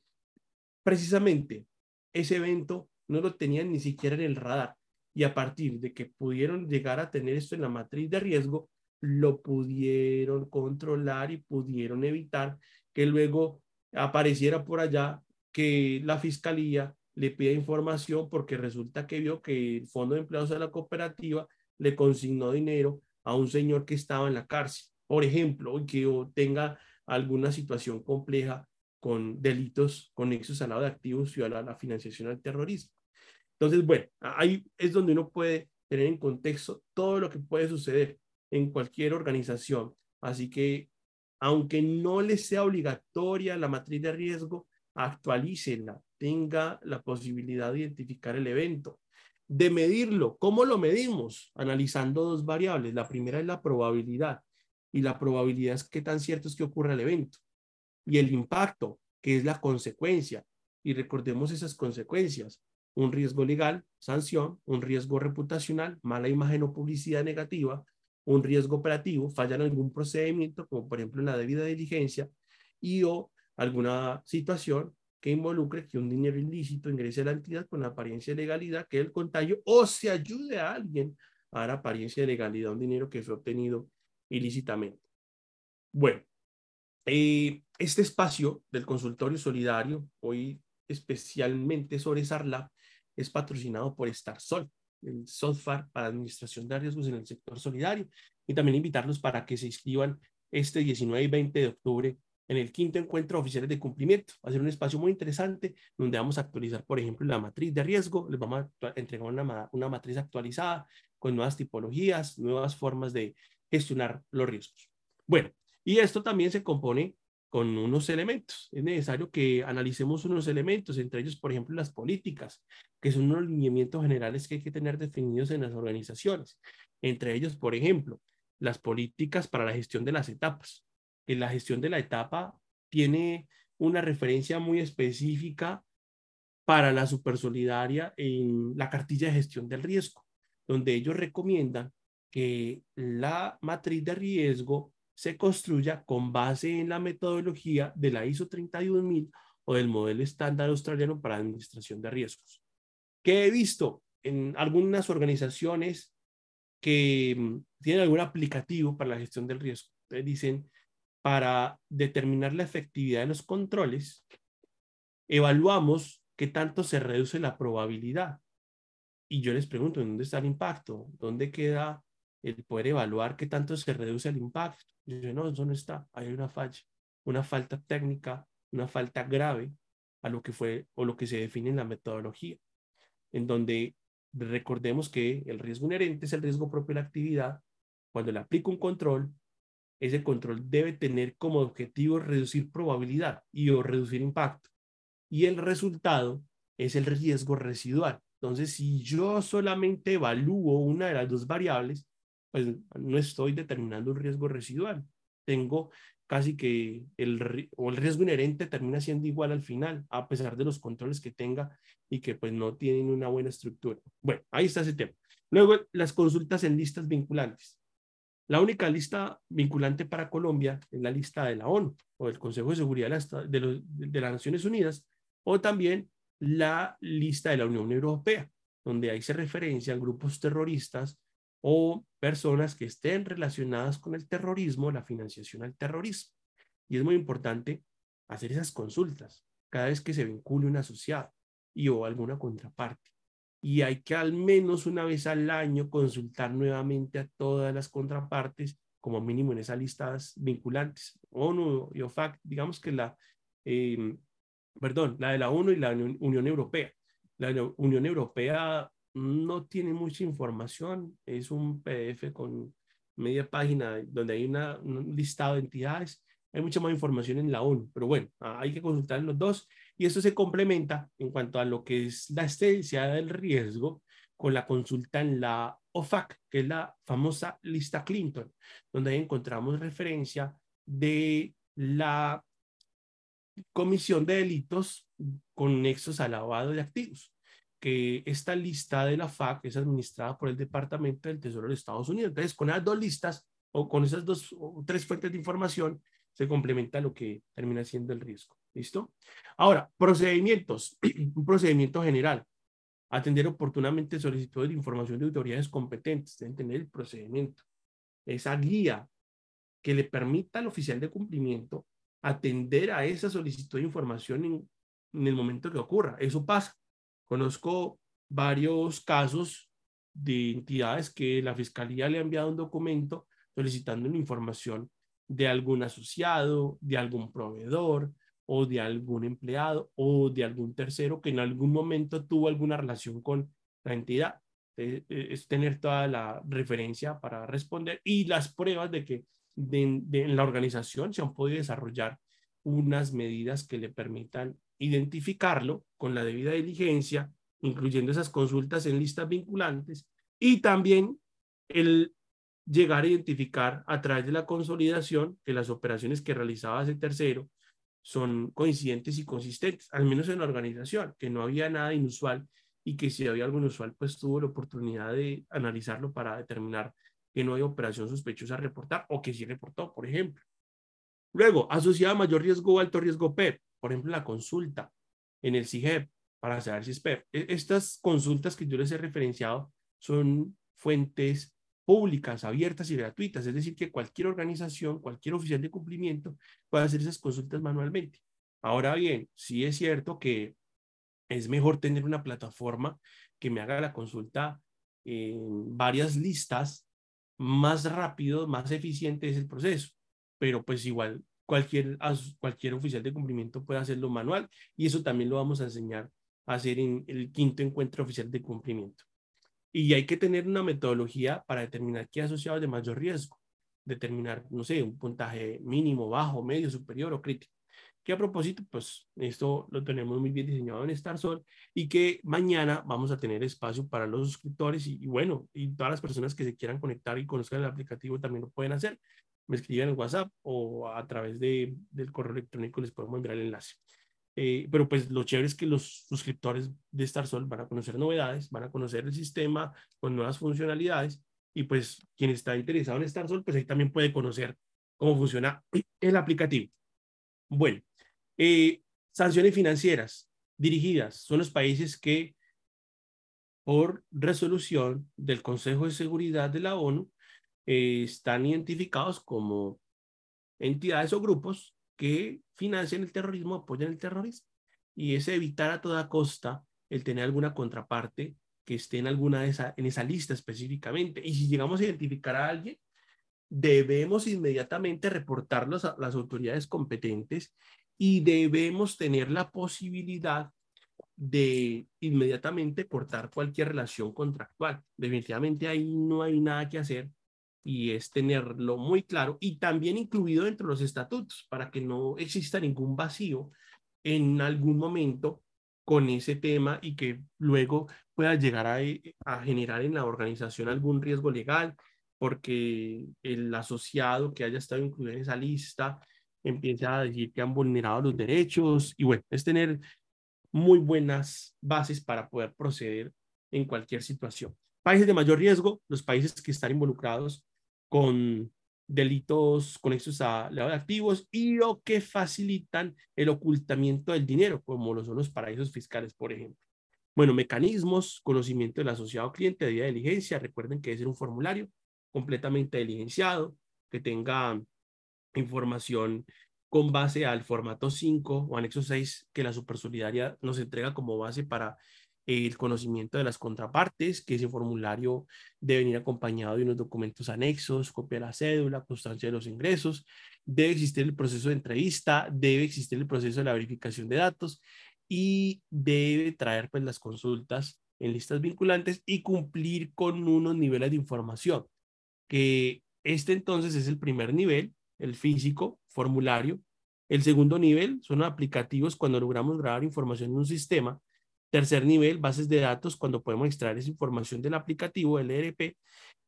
precisamente ese evento no lo tenían ni siquiera en el radar y a partir de que pudieron llegar a tener esto en la matriz de riesgo, lo pudieron controlar y pudieron evitar que luego apareciera por allá que la fiscalía le pida información porque resulta que vio que el Fondo de Empleados de la Cooperativa le consignó dinero a un señor que estaba en la cárcel, por ejemplo, que tenga alguna situación compleja con delitos conexos al lado de activos y a la, financiación al terrorismo. Entonces, bueno, ahí es donde uno puede tener en contexto todo lo que puede suceder en cualquier organización. Así que, aunque no le sea obligatoria la matriz de riesgo, actualícela, tenga la posibilidad de identificar el evento, de medirlo. ¿Cómo lo medimos? Analizando dos variables. La primera es la probabilidad y la probabilidad es qué tan cierto es que ocurra el evento. Y el impacto, que es la consecuencia. Y recordemos esas consecuencias. Un riesgo legal, sanción, un riesgo reputacional, mala imagen o publicidad negativa, un riesgo operativo, falla algún procedimiento, como por ejemplo en la debida diligencia, y o alguna situación que involucre que un dinero ilícito ingrese a la entidad con apariencia de legalidad, que el contagio, o se ayude a alguien a dar apariencia de legalidad un dinero que fue obtenido ilícitamente. Bueno, eh, este espacio del consultorio solidario, hoy especialmente sobre SARLAB, es patrocinado por StarSol, el software para administración de riesgos en el sector solidario, y también invitarlos para que se inscriban este 19 y 20 de octubre en el quinto encuentro de oficiales de cumplimiento. Va a ser un espacio muy interesante donde vamos a actualizar, por ejemplo, la matriz de riesgo. Les vamos a entregar una, una matriz actualizada con nuevas tipologías, nuevas formas de gestionar los riesgos. Bueno, y esto también se compone con unos elementos. Es necesario que analicemos unos elementos, entre ellos, por ejemplo, las políticas, que son unos lineamientos generales que hay que tener definidos en las organizaciones. Entre ellos, por ejemplo, las políticas para la gestión de las etapas en la gestión de la etapa tiene una referencia muy específica para la supersolidaria en la cartilla de gestión del riesgo, donde ellos recomiendan que la matriz de riesgo se construya con base en la metodología de la ISO 31000 o del modelo estándar australiano para administración de riesgos. Que he visto en algunas organizaciones que mm, tienen algún aplicativo para la gestión del riesgo. dicen, para determinar la efectividad de los controles, evaluamos qué tanto se reduce la probabilidad. Y yo les pregunto, ¿dónde está el impacto? ¿Dónde queda el poder evaluar qué tanto se reduce el impacto? Y no, eso no está. Hay una falla, una falta técnica, una falta grave a lo que fue o lo que se define en la metodología, en donde recordemos que el riesgo inherente es el riesgo propio de la actividad. Cuando le aplico un control, ese control debe tener como objetivo reducir probabilidad y o reducir impacto. Y el resultado es el riesgo residual. Entonces, si yo solamente evalúo una de las dos variables, pues no estoy determinando un riesgo residual. Tengo casi que el, o el riesgo inherente termina siendo igual al final, a pesar de los controles que tenga y que pues no tienen una buena estructura. Bueno, ahí está ese tema. Luego, las consultas en listas vinculantes. La única lista vinculante para Colombia es la lista de la ONU o del Consejo de Seguridad de, las Naciones Unidas o también la lista de la Unión Europea, donde ahí se referencian grupos terroristas o personas que estén relacionadas con el terrorismo, la financiación al terrorismo. Y es muy importante hacer esas consultas cada vez que se vincule un asociado y o alguna contraparte y hay que al menos una vez al año consultar nuevamente a todas las contrapartes, como mínimo en esas listas vinculantes. ONU y OFAC, digamos que la, em, perdón, la de la ONU y la Unión Europea. La Unión Europea no tiene mucha información, es un PDF con media página donde hay una, un listado de entidades. Hay mucha más información en la ONU, pero bueno, hay que consultar los dos y esto se complementa en cuanto a lo que es la esencia del riesgo con la consulta en la OFAC, que es la famosa lista Clinton, donde encontramos referencia de la comisión de delitos con nexos al lavado de activos, que esta lista de la FAC es administrada por el Departamento del Tesoro de Estados Unidos. Entonces, con esas dos listas o con esas dos o tres fuentes de información, se complementa lo que termina siendo el riesgo. ¿Listo? Ahora, procedimientos. Un procedimiento general. Atender oportunamente solicitudes de información de autoridades competentes. Deben tener el procedimiento. Esa guía que le permita al oficial de cumplimiento atender a esa solicitud de información en, en el momento que ocurra. Eso pasa. Conozco varios casos de entidades que la fiscalía le ha enviado un documento solicitando una información de algún asociado, de algún proveedor o de algún empleado o de algún tercero que en algún momento tuvo alguna relación con la entidad. Eh, eh, es tener toda la referencia para responder y las pruebas de que en la organización se han podido desarrollar unas medidas que le permitan identificarlo con la debida diligencia, incluyendo esas consultas en listas vinculantes y también el llegar a identificar a través de la consolidación que las operaciones que realizaba ese tercero son coincidentes y consistentes, al menos en la organización, que no había nada inusual y que si había algo inusual, pues tuvo la oportunidad de analizarlo para determinar que no hay operación sospechosa a reportar o que sí reportó, por ejemplo. Luego, asociada a mayor riesgo o alto riesgo PEP, por ejemplo, la consulta en el CIGEP para saber si es PEP. E, estas consultas que yo les he referenciado son fuentes públicas, abiertas y gratuitas, es decir, que cualquier organización, cualquier oficial de cumplimiento puede hacer esas consultas manualmente. Ahora bien, sí es cierto que es mejor tener una plataforma que me haga la consulta en varias listas, más rápido, más eficiente es el proceso, pero pues igual cualquier, cualquier oficial de cumplimiento puede hacerlo manual y eso también lo vamos a enseñar a hacer en el quinto encuentro oficial de cumplimiento. Y hay que tener una metodología para determinar qué asociados de mayor riesgo, determinar, no sé, un puntaje mínimo, bajo, medio, superior o crítico. Que a propósito, pues esto lo tenemos muy bien diseñado en StarSol y que mañana vamos a tener espacio para los suscriptores y, y bueno, y todas las personas que se quieran conectar y conozcan el aplicativo también lo pueden hacer me escriben en WhatsApp o a través de, del correo electrónico les podemos enviar el enlace. Eh, pero pues lo chévere es que los suscriptores de StarSol van a conocer novedades, van a conocer el sistema con nuevas funcionalidades y pues quien está interesado en StarSol, pues ahí también puede conocer cómo funciona el aplicativo. Bueno, eh, sanciones financieras dirigidas son los países que por resolución del Consejo de Seguridad de la ONU eh, están identificados como entidades o grupos que financian el terrorismo, apoyan el terrorismo. Y es evitar a toda costa el tener alguna contraparte que esté en alguna de esa, en esa lista específicamente. Y si llegamos a identificar a alguien, debemos inmediatamente reportarlos a las autoridades competentes y debemos tener la posibilidad de inmediatamente cortar cualquier relación contractual. Definitivamente ahí no hay nada que hacer y es tenerlo muy claro y también incluido dentro de los estatutos para que no exista ningún vacío en algún momento con ese tema y que luego pueda llegar a, a generar en la organización algún riesgo legal porque el asociado que haya estado incluido en esa lista empieza a decir que han vulnerado los derechos y bueno, es tener muy buenas bases para poder proceder en cualquier situación. Países de mayor riesgo, los países que están involucrados con delitos conexos a lavado de activos y o que facilitan el ocultamiento del dinero, como lo son los paraísos fiscales, por ejemplo. Bueno, mecanismos, conocimiento del asociado cliente, de diligencia. Recuerden que debe ser un formulario completamente diligenciado, que tenga información con base al formato 5 o anexo 6 que la Supersolidaria nos entrega como base para el conocimiento de las contrapartes, que ese formulario debe venir acompañado de unos documentos anexos, copia de la cédula, constancia de los ingresos, debe existir el proceso de entrevista, debe existir el proceso de la verificación de datos y debe traer pues las consultas en listas vinculantes y cumplir con unos niveles de información, que este entonces es el primer nivel, el físico, formulario. El segundo nivel son aplicativos cuando logramos grabar información en un sistema Tercer nivel, bases de datos, cuando podemos extraer esa información del aplicativo, el ERP.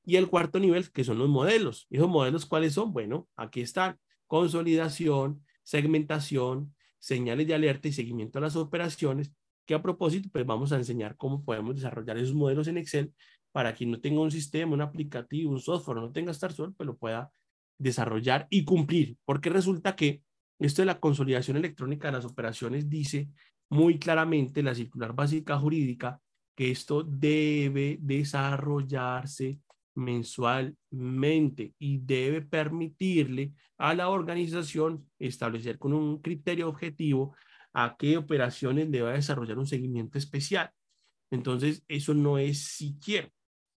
Y el cuarto nivel, que son los modelos. ¿Y esos modelos cuáles son? Bueno, aquí están. Consolidación, segmentación, señales de alerta y seguimiento a las operaciones, que a propósito, pues vamos a enseñar cómo podemos desarrollar esos modelos en Excel para quien no tenga un sistema, un aplicativo, un software, no tenga StarSol, pues lo pueda desarrollar y cumplir, porque resulta que Esto de la consolidación electrónica de las operaciones dice muy claramente la circular básica jurídica que esto debe desarrollarse mensualmente y debe permitirle a la organización establecer con un criterio objetivo a qué operaciones le va a desarrollar un seguimiento especial. Entonces, eso no es siquiera,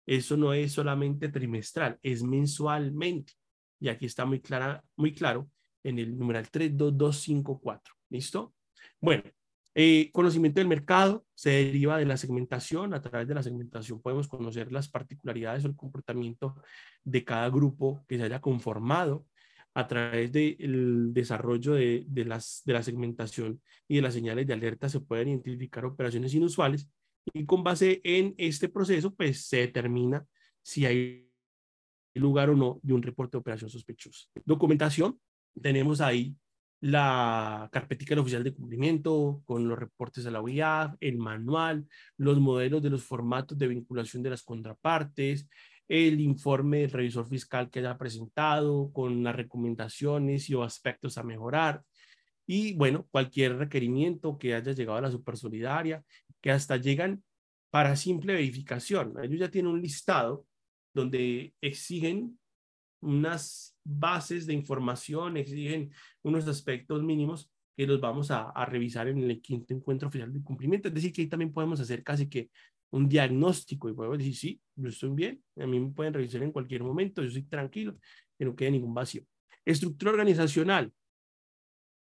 eso no es solamente trimestral, es mensualmente. Y aquí está muy, clara, muy claro en el numeral 32254. ¿Listo? Bueno, eh, conocimiento del mercado se deriva de la segmentación. A través de la segmentación podemos conocer las particularidades o el comportamiento de cada grupo que se haya conformado. A través del desarrollo de, de, las, de la segmentación y de las señales de alerta se pueden identificar operaciones inusuales y con base en este proceso pues se determina si hay lugar o no de un reporte de operación sospechosa. Documentación, tenemos ahí la carpetica oficial de cumplimiento con los reportes a la OIAF, el manual, los modelos de los formatos de vinculación de las contrapartes, el informe del revisor fiscal que haya presentado con las recomendaciones y o aspectos a mejorar. Y bueno, cualquier requerimiento que haya llegado a la supersolidaria, que hasta llegan para simple verificación. Ellos ya tienen un listado donde exigen unas bases de información, exigen unos aspectos mínimos que los vamos a, revisar en el quinto encuentro oficial de cumplimiento. Es decir, que ahí también podemos hacer casi que un diagnóstico y podemos decir, sí, yo estoy bien, a mí me pueden revisar en cualquier momento, yo estoy tranquilo, que no quede ningún vacío. Estructura organizacional,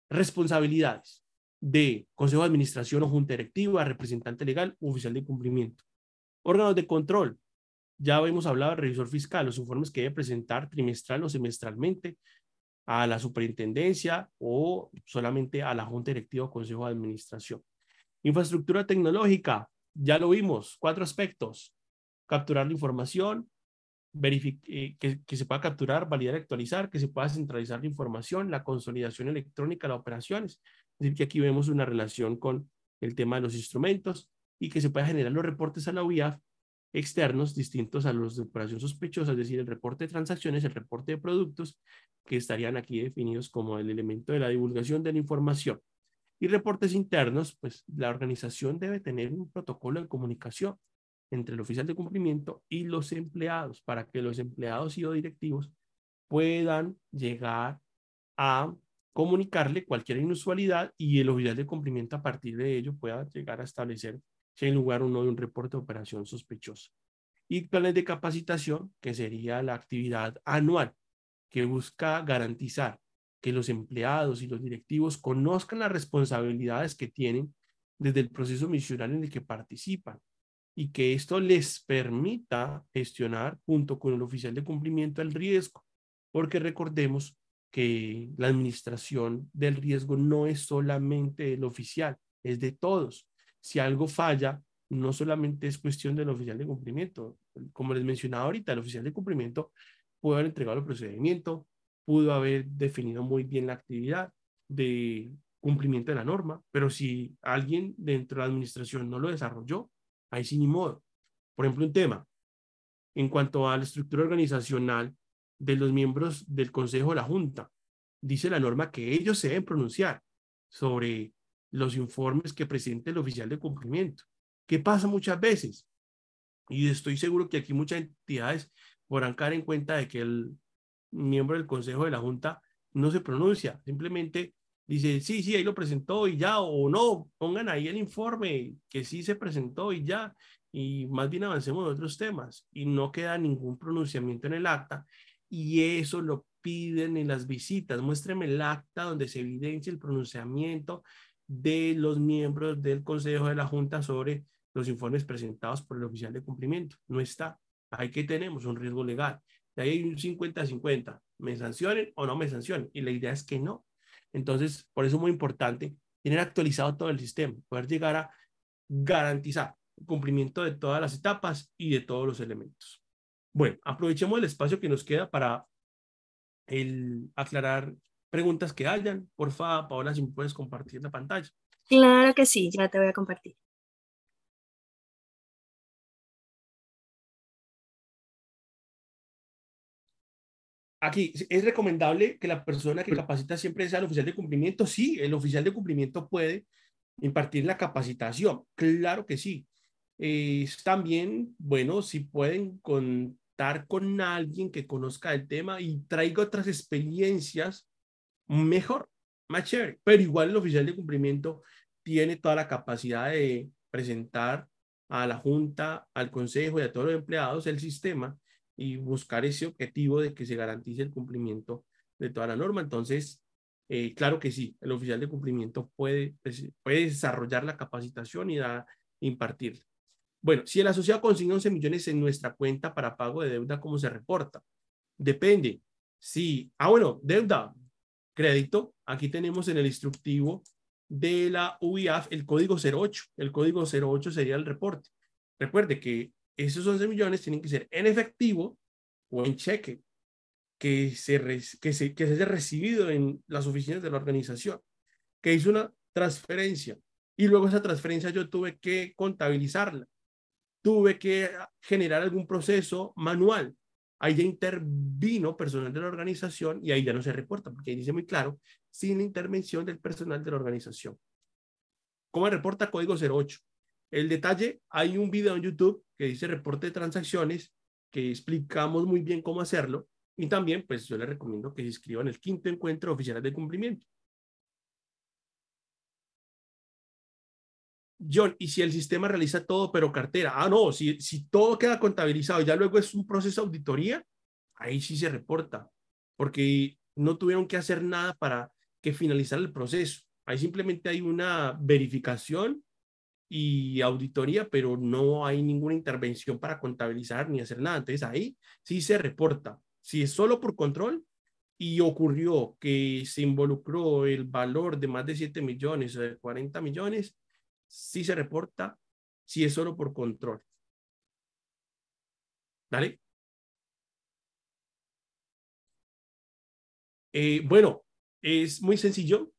responsabilidades de consejo de administración o junta directiva, representante legal, oficial de cumplimiento. Órganos de control, ya hemos hablado del revisor fiscal, los informes que debe presentar trimestral o semestralmente a la superintendencia o solamente a la junta directiva o consejo de administración. Infraestructura tecnológica, ya lo vimos, cuatro aspectos. Capturar la información, eh, que, que, se pueda capturar, validar, actualizar, que se pueda centralizar la información, la consolidación electrónica las operaciones. Es decir, que aquí vemos una relación con el tema de los instrumentos y que se pueda generar los reportes a la UIAF externos distintos a los de operación sospechosa, es decir, el reporte de transacciones, el reporte de productos, que estarían aquí definidos como el elemento de la divulgación de la información. Y reportes internos, pues la organización debe tener un protocolo de comunicación entre el oficial de cumplimiento y los empleados para que los empleados y o directivos puedan llegar a comunicarle cualquier inusualidad y el oficial de cumplimiento a partir de ello pueda llegar a establecer si hay lugar o no de un reporte de operación sospechosa. Y planes de capacitación, que sería la actividad anual, que busca garantizar que los empleados y los directivos conozcan las responsabilidades que tienen desde el proceso misional en el que participan y que esto les permita gestionar junto con el oficial de cumplimiento el riesgo, porque recordemos que la administración del riesgo no es solamente el oficial, es de todos si algo falla, no solamente es cuestión del oficial de cumplimiento. Como les mencionaba ahorita, el oficial de cumplimiento pudo haber entregado el procedimiento, pudo haber definido muy bien la actividad de cumplimiento de la norma, pero si alguien dentro de la administración no lo desarrolló, ahí sí ni modo. Por ejemplo, un tema en cuanto a la estructura organizacional de los miembros del Consejo de la Junta. Dice la norma que ellos se deben pronunciar sobre los informes que presente el oficial de cumplimiento. ¿Qué pasa muchas veces? Y estoy seguro que aquí muchas entidades podrán caer en cuenta de que el miembro del Consejo de la Junta no se pronuncia, simplemente dice, sí, sí, ahí lo presentó y ya, o no, pongan ahí el informe que sí se presentó y ya, y más bien avancemos en otros temas, y no queda ningún pronunciamiento en el acta, y eso lo piden en las visitas, muéstreme el acta donde se evidencia el pronunciamiento de los miembros del Consejo de la Junta sobre los informes presentados por el oficial de cumplimiento. No está. Ahí que tenemos un riesgo legal. De ahí hay un 50-50. ¿Me sancionen o no me sancionen? Y la idea es que no. Entonces, por eso es muy importante tener actualizado todo el sistema, poder llegar a garantizar el cumplimiento de todas las etapas y de todos los elementos. Bueno, aprovechemos el espacio que nos queda para el aclarar preguntas que hayan. Por favor, Paola, si me puedes compartir la pantalla. Claro que sí, ya te voy a compartir. aquí, ¿es recomendable que la persona que capacita siempre sea el oficial de cumplimiento? Sí, el oficial de cumplimiento puede impartir la capacitación. Claro que sí. Es también, bueno, si pueden contar con alguien que conozca el tema y traiga otras experiencias, mejor, más chévere. Pero igual el oficial de cumplimiento tiene toda la capacidad de presentar a la junta, al consejo y a todos los empleados el sistema y buscar ese objetivo de que se garantice el cumplimiento de toda la norma. Entonces, eh, claro que sí, el oficial de cumplimiento puede, pues, puede desarrollar la capacitación y da, impartirla. Bueno, si el asociado consigna 11 millones en nuestra cuenta para pago de deuda, ¿cómo se reporta? Depende. Si, ah, bueno, deuda, crédito, aquí tenemos en el instructivo de la UIAF el código 08. El código 08 sería el reporte. Recuerde que esos 11 millones tienen que ser en efectivo o en cheque que se, que se, que se haya recibido en las oficinas de la organización, que hizo una transferencia y luego esa transferencia yo tuve que contabilizarla, tuve que generar algún proceso manual. Ahí ya intervino personal de la organización y ahí ya no se reporta, porque ahí dice muy claro, sin intervención del personal de la organización. ¿Cómo reporta código 08? El detalle, hay un video en YouTube que dice reporte de transacciones, que explicamos muy bien cómo hacerlo. Y también, pues yo les recomiendo que se inscriban el quinto encuentro oficial de cumplimiento. John, ¿y si el sistema realiza todo, pero cartera? Ah, no, si, si todo queda contabilizado y ya luego es un proceso de auditoría, ahí sí se reporta, porque no tuvieron que hacer nada para que finalizar el proceso. Ahí simplemente hay una verificación y auditoría, pero no hay ninguna intervención para contabilizar ni hacer nada. Entonces ahí sí se reporta. Si es solo por control y ocurrió que se involucró el valor de más de 7 millones o de 40 millones, sí se reporta si es solo por control. ¿Vale? Eh, bueno, es muy sencillo.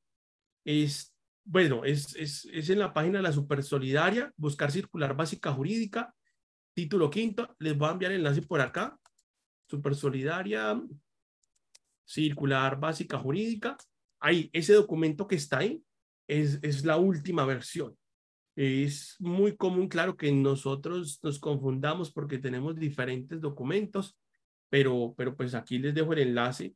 Es bueno, es, es, es en la página de la Super Solidaria, buscar circular básica jurídica, título quinto, les voy a enviar el enlace por acá, Super Solidaria, circular básica jurídica, ahí, ese documento que está ahí es, es la última versión. Es muy común, claro, que nosotros nos confundamos porque tenemos diferentes documentos, pero, pero pues aquí les dejo el enlace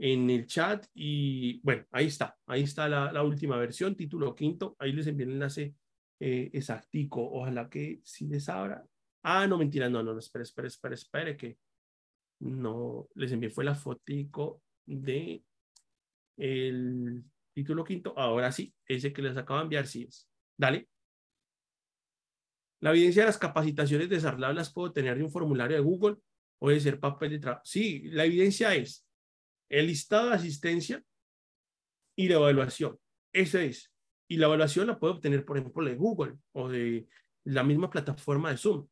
en el chat y bueno, ahí está, ahí está la, última versión, título quinto, ahí les envié el enlace eh, exactico, ojalá que si les abra. Ah, no, mentira, no, no, no, espere, espere, espere, espere, que no, les envié fue la fotico de el título quinto, ahora sí, ese que les acabo de enviar, sí es. Dale. La evidencia de las capacitaciones de Sarlab las puedo tener de un formulario de Google o de ser papel de trabajo. Sí, la evidencia es el listado de asistencia y la evaluación. Eso es. Y la evaluación la puede obtener, por ejemplo, de Google o de la misma plataforma de Zoom.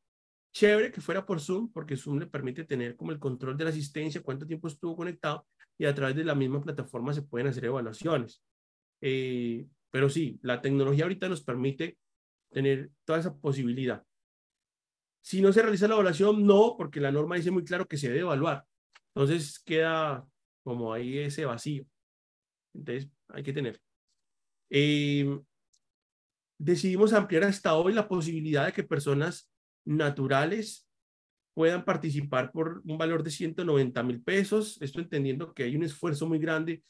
Chévere que fuera por Zoom, porque Zoom le permite tener como el control de la asistencia, cuánto tiempo estuvo conectado, y a través de la misma plataforma se pueden hacer evaluaciones. Eh, pero sí, la tecnología ahorita nos permite tener toda esa posibilidad. Si no se realiza la evaluación, no, porque la norma dice muy claro que se debe evaluar. Entonces queda como ahí ese vacío. Entonces, hay que tener. Eh, decidimos ampliar hasta hoy la posibilidad de que personas naturales puedan participar por un valor de 190 mil pesos. Esto entendiendo que hay un esfuerzo muy grande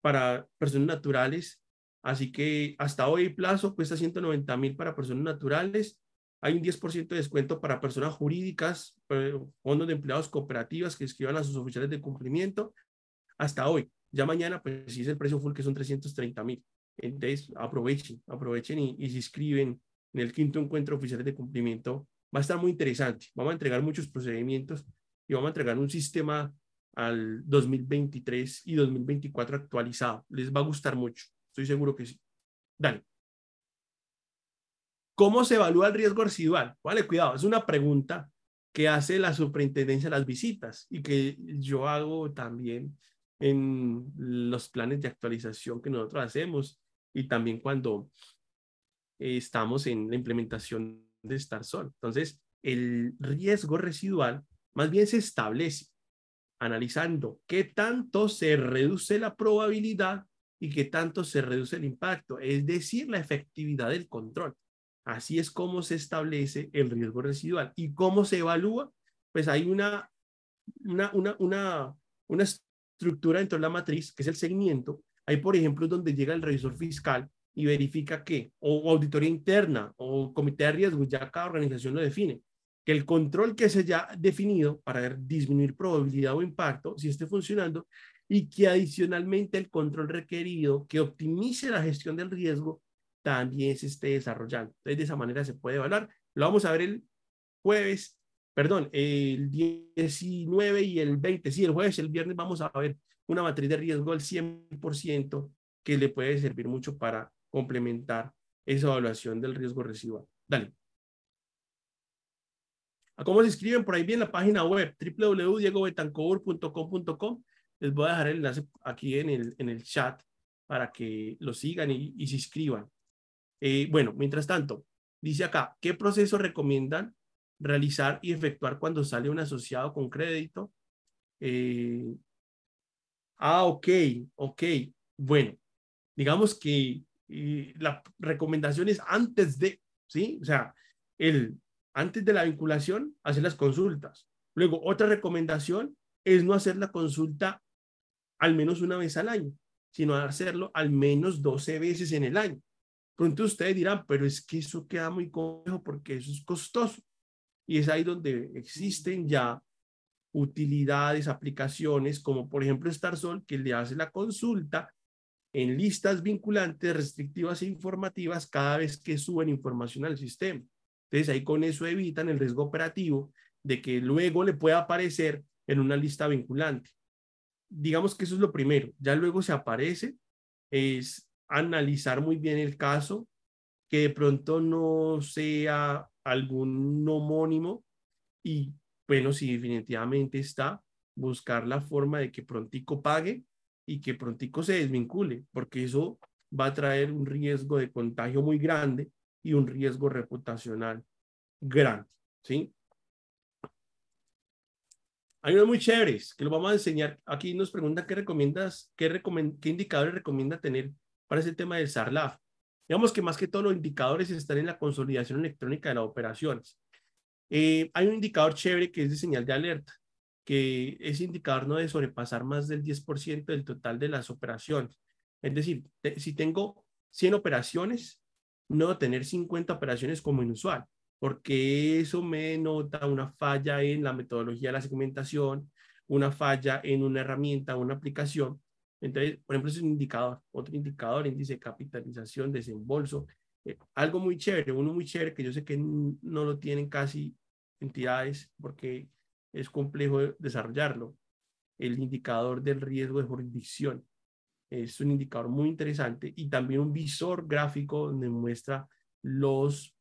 para personas naturales. Así que hasta hoy el plazo cuesta 190 mil para personas naturales. Hay un 10% de descuento para personas jurídicas, eh, fondos de empleados cooperativas que escriban a sus oficiales de cumplimiento hasta hoy. Ya mañana, pues si es el precio full, que son 330 mil. Entonces, aprovechen, aprovechen y, y se inscriben en el quinto encuentro oficial de cumplimiento. Va a estar muy interesante. Vamos a entregar muchos procedimientos y vamos a entregar un sistema al 2023 y 2024 actualizado. Les va a gustar mucho. Estoy seguro que sí. Dale. ¿Cómo se evalúa el riesgo residual? Vale, cuidado, es una pregunta que hace la superintendencia de las visitas y que yo hago también en los planes de actualización que nosotros hacemos y también cuando estamos en la implementación de StarSol. Entonces, el riesgo residual más bien se establece analizando qué tanto se reduce la probabilidad y qué tanto se reduce el impacto, es decir, la efectividad del control. Así es como se establece el riesgo residual. ¿Y cómo se evalúa? Pues hay una, una, una, una, estructura dentro de la matriz, que es el seguimiento. Hay, por ejemplo, donde llega el revisor fiscal y verifica que, o auditoría interna, o comité de riesgos, ya cada organización lo define, que el control que se haya definido para disminuir probabilidad o impacto, si esté funcionando, y que adicionalmente el control requerido que optimice la gestión del riesgo también se esté desarrollando. Entonces, de esa manera se puede evaluar. Lo vamos a ver el jueves, perdón, el 19 y el 20. Sí, el jueves y el viernes vamos a ver una matriz de riesgo al 100% que le puede servir mucho para complementar esa evaluación del riesgo residual. Dale. ¿A cómo se inscriben? Por ahí bien la página web www.diegobetancourt.com.com. Les voy a dejar el enlace aquí en el, en el chat para que lo sigan y, se inscriban. Eh, bueno, mientras tanto, dice acá, ¿qué proceso recomiendan realizar y efectuar cuando sale un asociado con crédito? Eh, ah, ok, ok. Bueno, digamos que eh, la recomendación es antes de, ¿sí? O sea, el, antes de la vinculación, hacer las consultas. Luego, otra recomendación es no hacer la consulta al menos una vez al año, sino hacerlo al menos 12 veces en el año. Pronto ustedes dirán, pero es que eso queda muy complejo porque eso es costoso. Y es ahí donde existen ya utilidades, aplicaciones, como por ejemplo StarSol, que le hace la consulta en listas vinculantes, restrictivas e informativas cada vez que suben información al sistema. Entonces ahí con eso evitan el riesgo operativo de que luego le pueda aparecer en una lista vinculante. Digamos que eso es lo primero. Ya luego se aparece, es analizar muy bien el caso, que de pronto no sea algún homónimo y bueno, si definitivamente está, buscar la forma de que prontico pague y que prontico se desvincule, porque eso va a traer un riesgo de contagio muy grande y un riesgo reputacional grande, ¿sí? Hay unos muy chéveres que lo vamos a enseñar. Aquí nos pregunta qué recomiendas, qué, qué indicadores recomienda tener para ese tema del SARLAF. Digamos que más que todos los indicadores están en la consolidación electrónica de las operaciones. Eh, hay un indicador chévere que es de señal de alerta, que ese indicador no debe sobrepasar más del 10% del total de las operaciones. Es decir, si tengo 100 operaciones, no tener 50 operaciones como inusual, porque eso me nota una falla en la metodología de la segmentación, una falla en una herramienta, una aplicación, entonces, por ejemplo, es un indicador, otro indicador, índice de capitalización, desembolso, eh, algo muy chévere, uno muy chévere que yo sé que no lo tienen casi entidades porque es complejo desarrollarlo, el indicador del riesgo de jurisdicción. Es un indicador muy interesante y también un visor gráfico donde muestra los,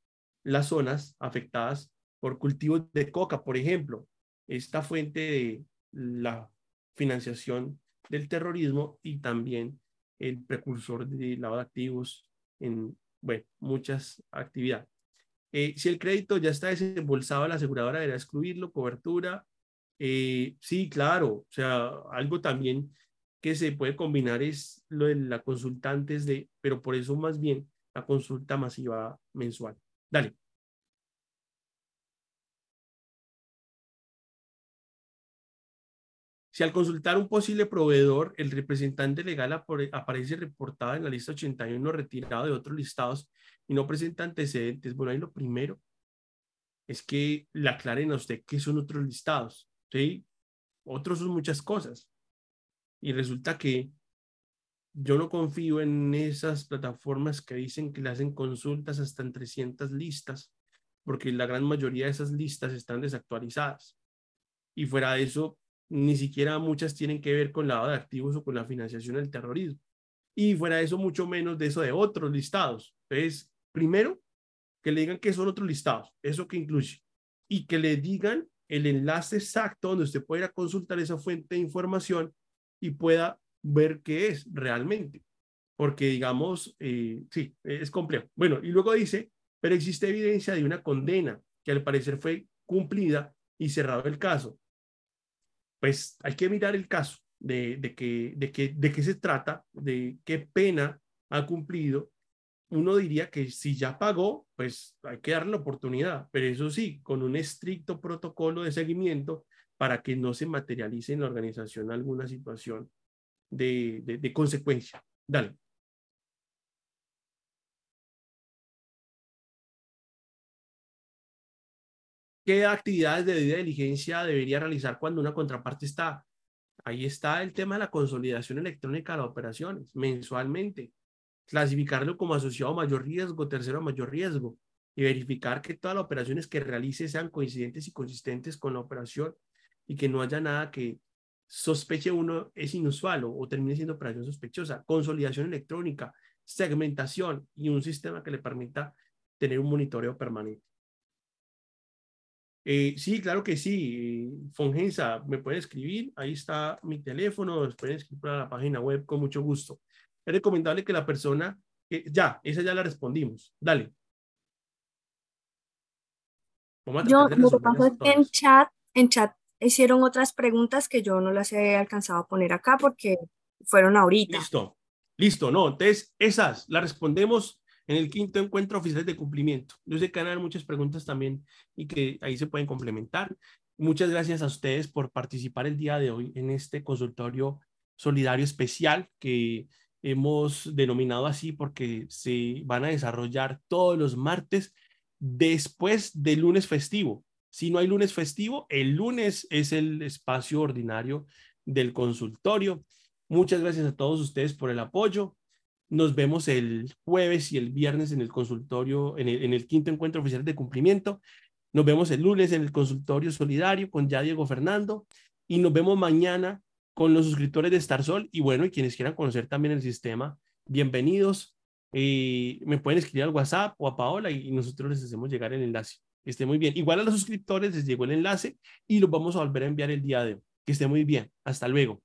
las zonas afectadas por cultivos de coca, por ejemplo. Esta fuente de la financiación del terrorismo y también el precursor de lavado de activos en, bueno, muchas actividades. Eh, si el crédito ya está desembolsado, la aseguradora deberá excluirlo, cobertura. Eh, sí, claro, o sea, algo también que se puede combinar es lo de la consulta antes de, pero por eso más bien la consulta masiva mensual. Dale. Si al consultar un posible proveedor, el representante legal aparece reportado en la lista 81 retirado de otros listados y no presenta antecedentes, bueno, ahí lo primero es que le aclaren a usted qué son otros listados, ¿sí? Otros son muchas cosas. Y resulta que yo no confío en esas plataformas que dicen que le hacen consultas hasta en 300 listas, porque la gran mayoría de esas listas están desactualizadas. Y fuera de eso, ni siquiera muchas tienen que ver con lavado de activos o con la financiación del terrorismo. Y fuera de eso, mucho menos de eso de otros listados. Entonces, primero, que le digan que son otros listados, eso que incluye, y que le digan el enlace exacto donde usted pueda consultar esa fuente de información y pueda ver qué es realmente. Porque, digamos, eh, sí, es complejo. Bueno, y luego dice, pero existe evidencia de una condena que al parecer fue cumplida y cerrado el caso pues hay que mirar el caso de, de, que, de, que, de qué se trata, de qué pena ha cumplido. Uno diría que si ya pagó, pues hay que darle la oportunidad, pero eso sí, con un estricto protocolo de seguimiento para que no se materialice en la organización alguna situación de, de, consecuencia. Dale. ¿Qué actividades de debida diligencia debería realizar cuando una contraparte está? Ahí está el tema de la consolidación electrónica de las operaciones, mensualmente. Clasificarlo como asociado a mayor riesgo, tercero a mayor riesgo, y verificar que todas las operaciones que realice sean coincidentes y consistentes con la operación y que no haya nada que sospeche uno es inusual o, o termine siendo operación sospechosa. Consolidación electrónica, segmentación y un sistema que le permita tener un monitoreo permanente. Eh, sí, claro que sí. Fongensa, me puede escribir. Ahí está mi teléfono. Nos pueden escribir a la página web con mucho gusto. Es recomendable que la persona. ya, esa ya la respondimos. Dale. Yo, lo que pasa es que en chat, en chat hicieron otras preguntas que yo no las he alcanzado a poner acá porque fueron ahorita. Listo, listo, no. Entonces, esas las respondemos en el quinto encuentro oficial de cumplimiento. Yo sé que van a haber muchas preguntas también y que ahí se pueden complementar. Muchas gracias a ustedes por participar el día de hoy en este consultorio solidario especial que hemos denominado así porque se van a desarrollar todos los martes después del lunes festivo. Si no hay lunes festivo, el lunes es el espacio ordinario del consultorio. Muchas gracias a todos ustedes por el apoyo. Nos vemos el jueves y el viernes en el consultorio, en el, quinto encuentro oficial de cumplimiento. Nos vemos el lunes en el consultorio solidario con ya Diego Fernando y nos vemos mañana con los suscriptores de Starsol y bueno, y quienes quieran conocer también el sistema, bienvenidos. Eh, me pueden escribir al WhatsApp o a Paola y nosotros les hacemos llegar el enlace. Esté muy bien. Igual a los suscriptores les llegó el enlace y los vamos a volver a enviar el día de hoy. Que esté muy bien. Hasta luego.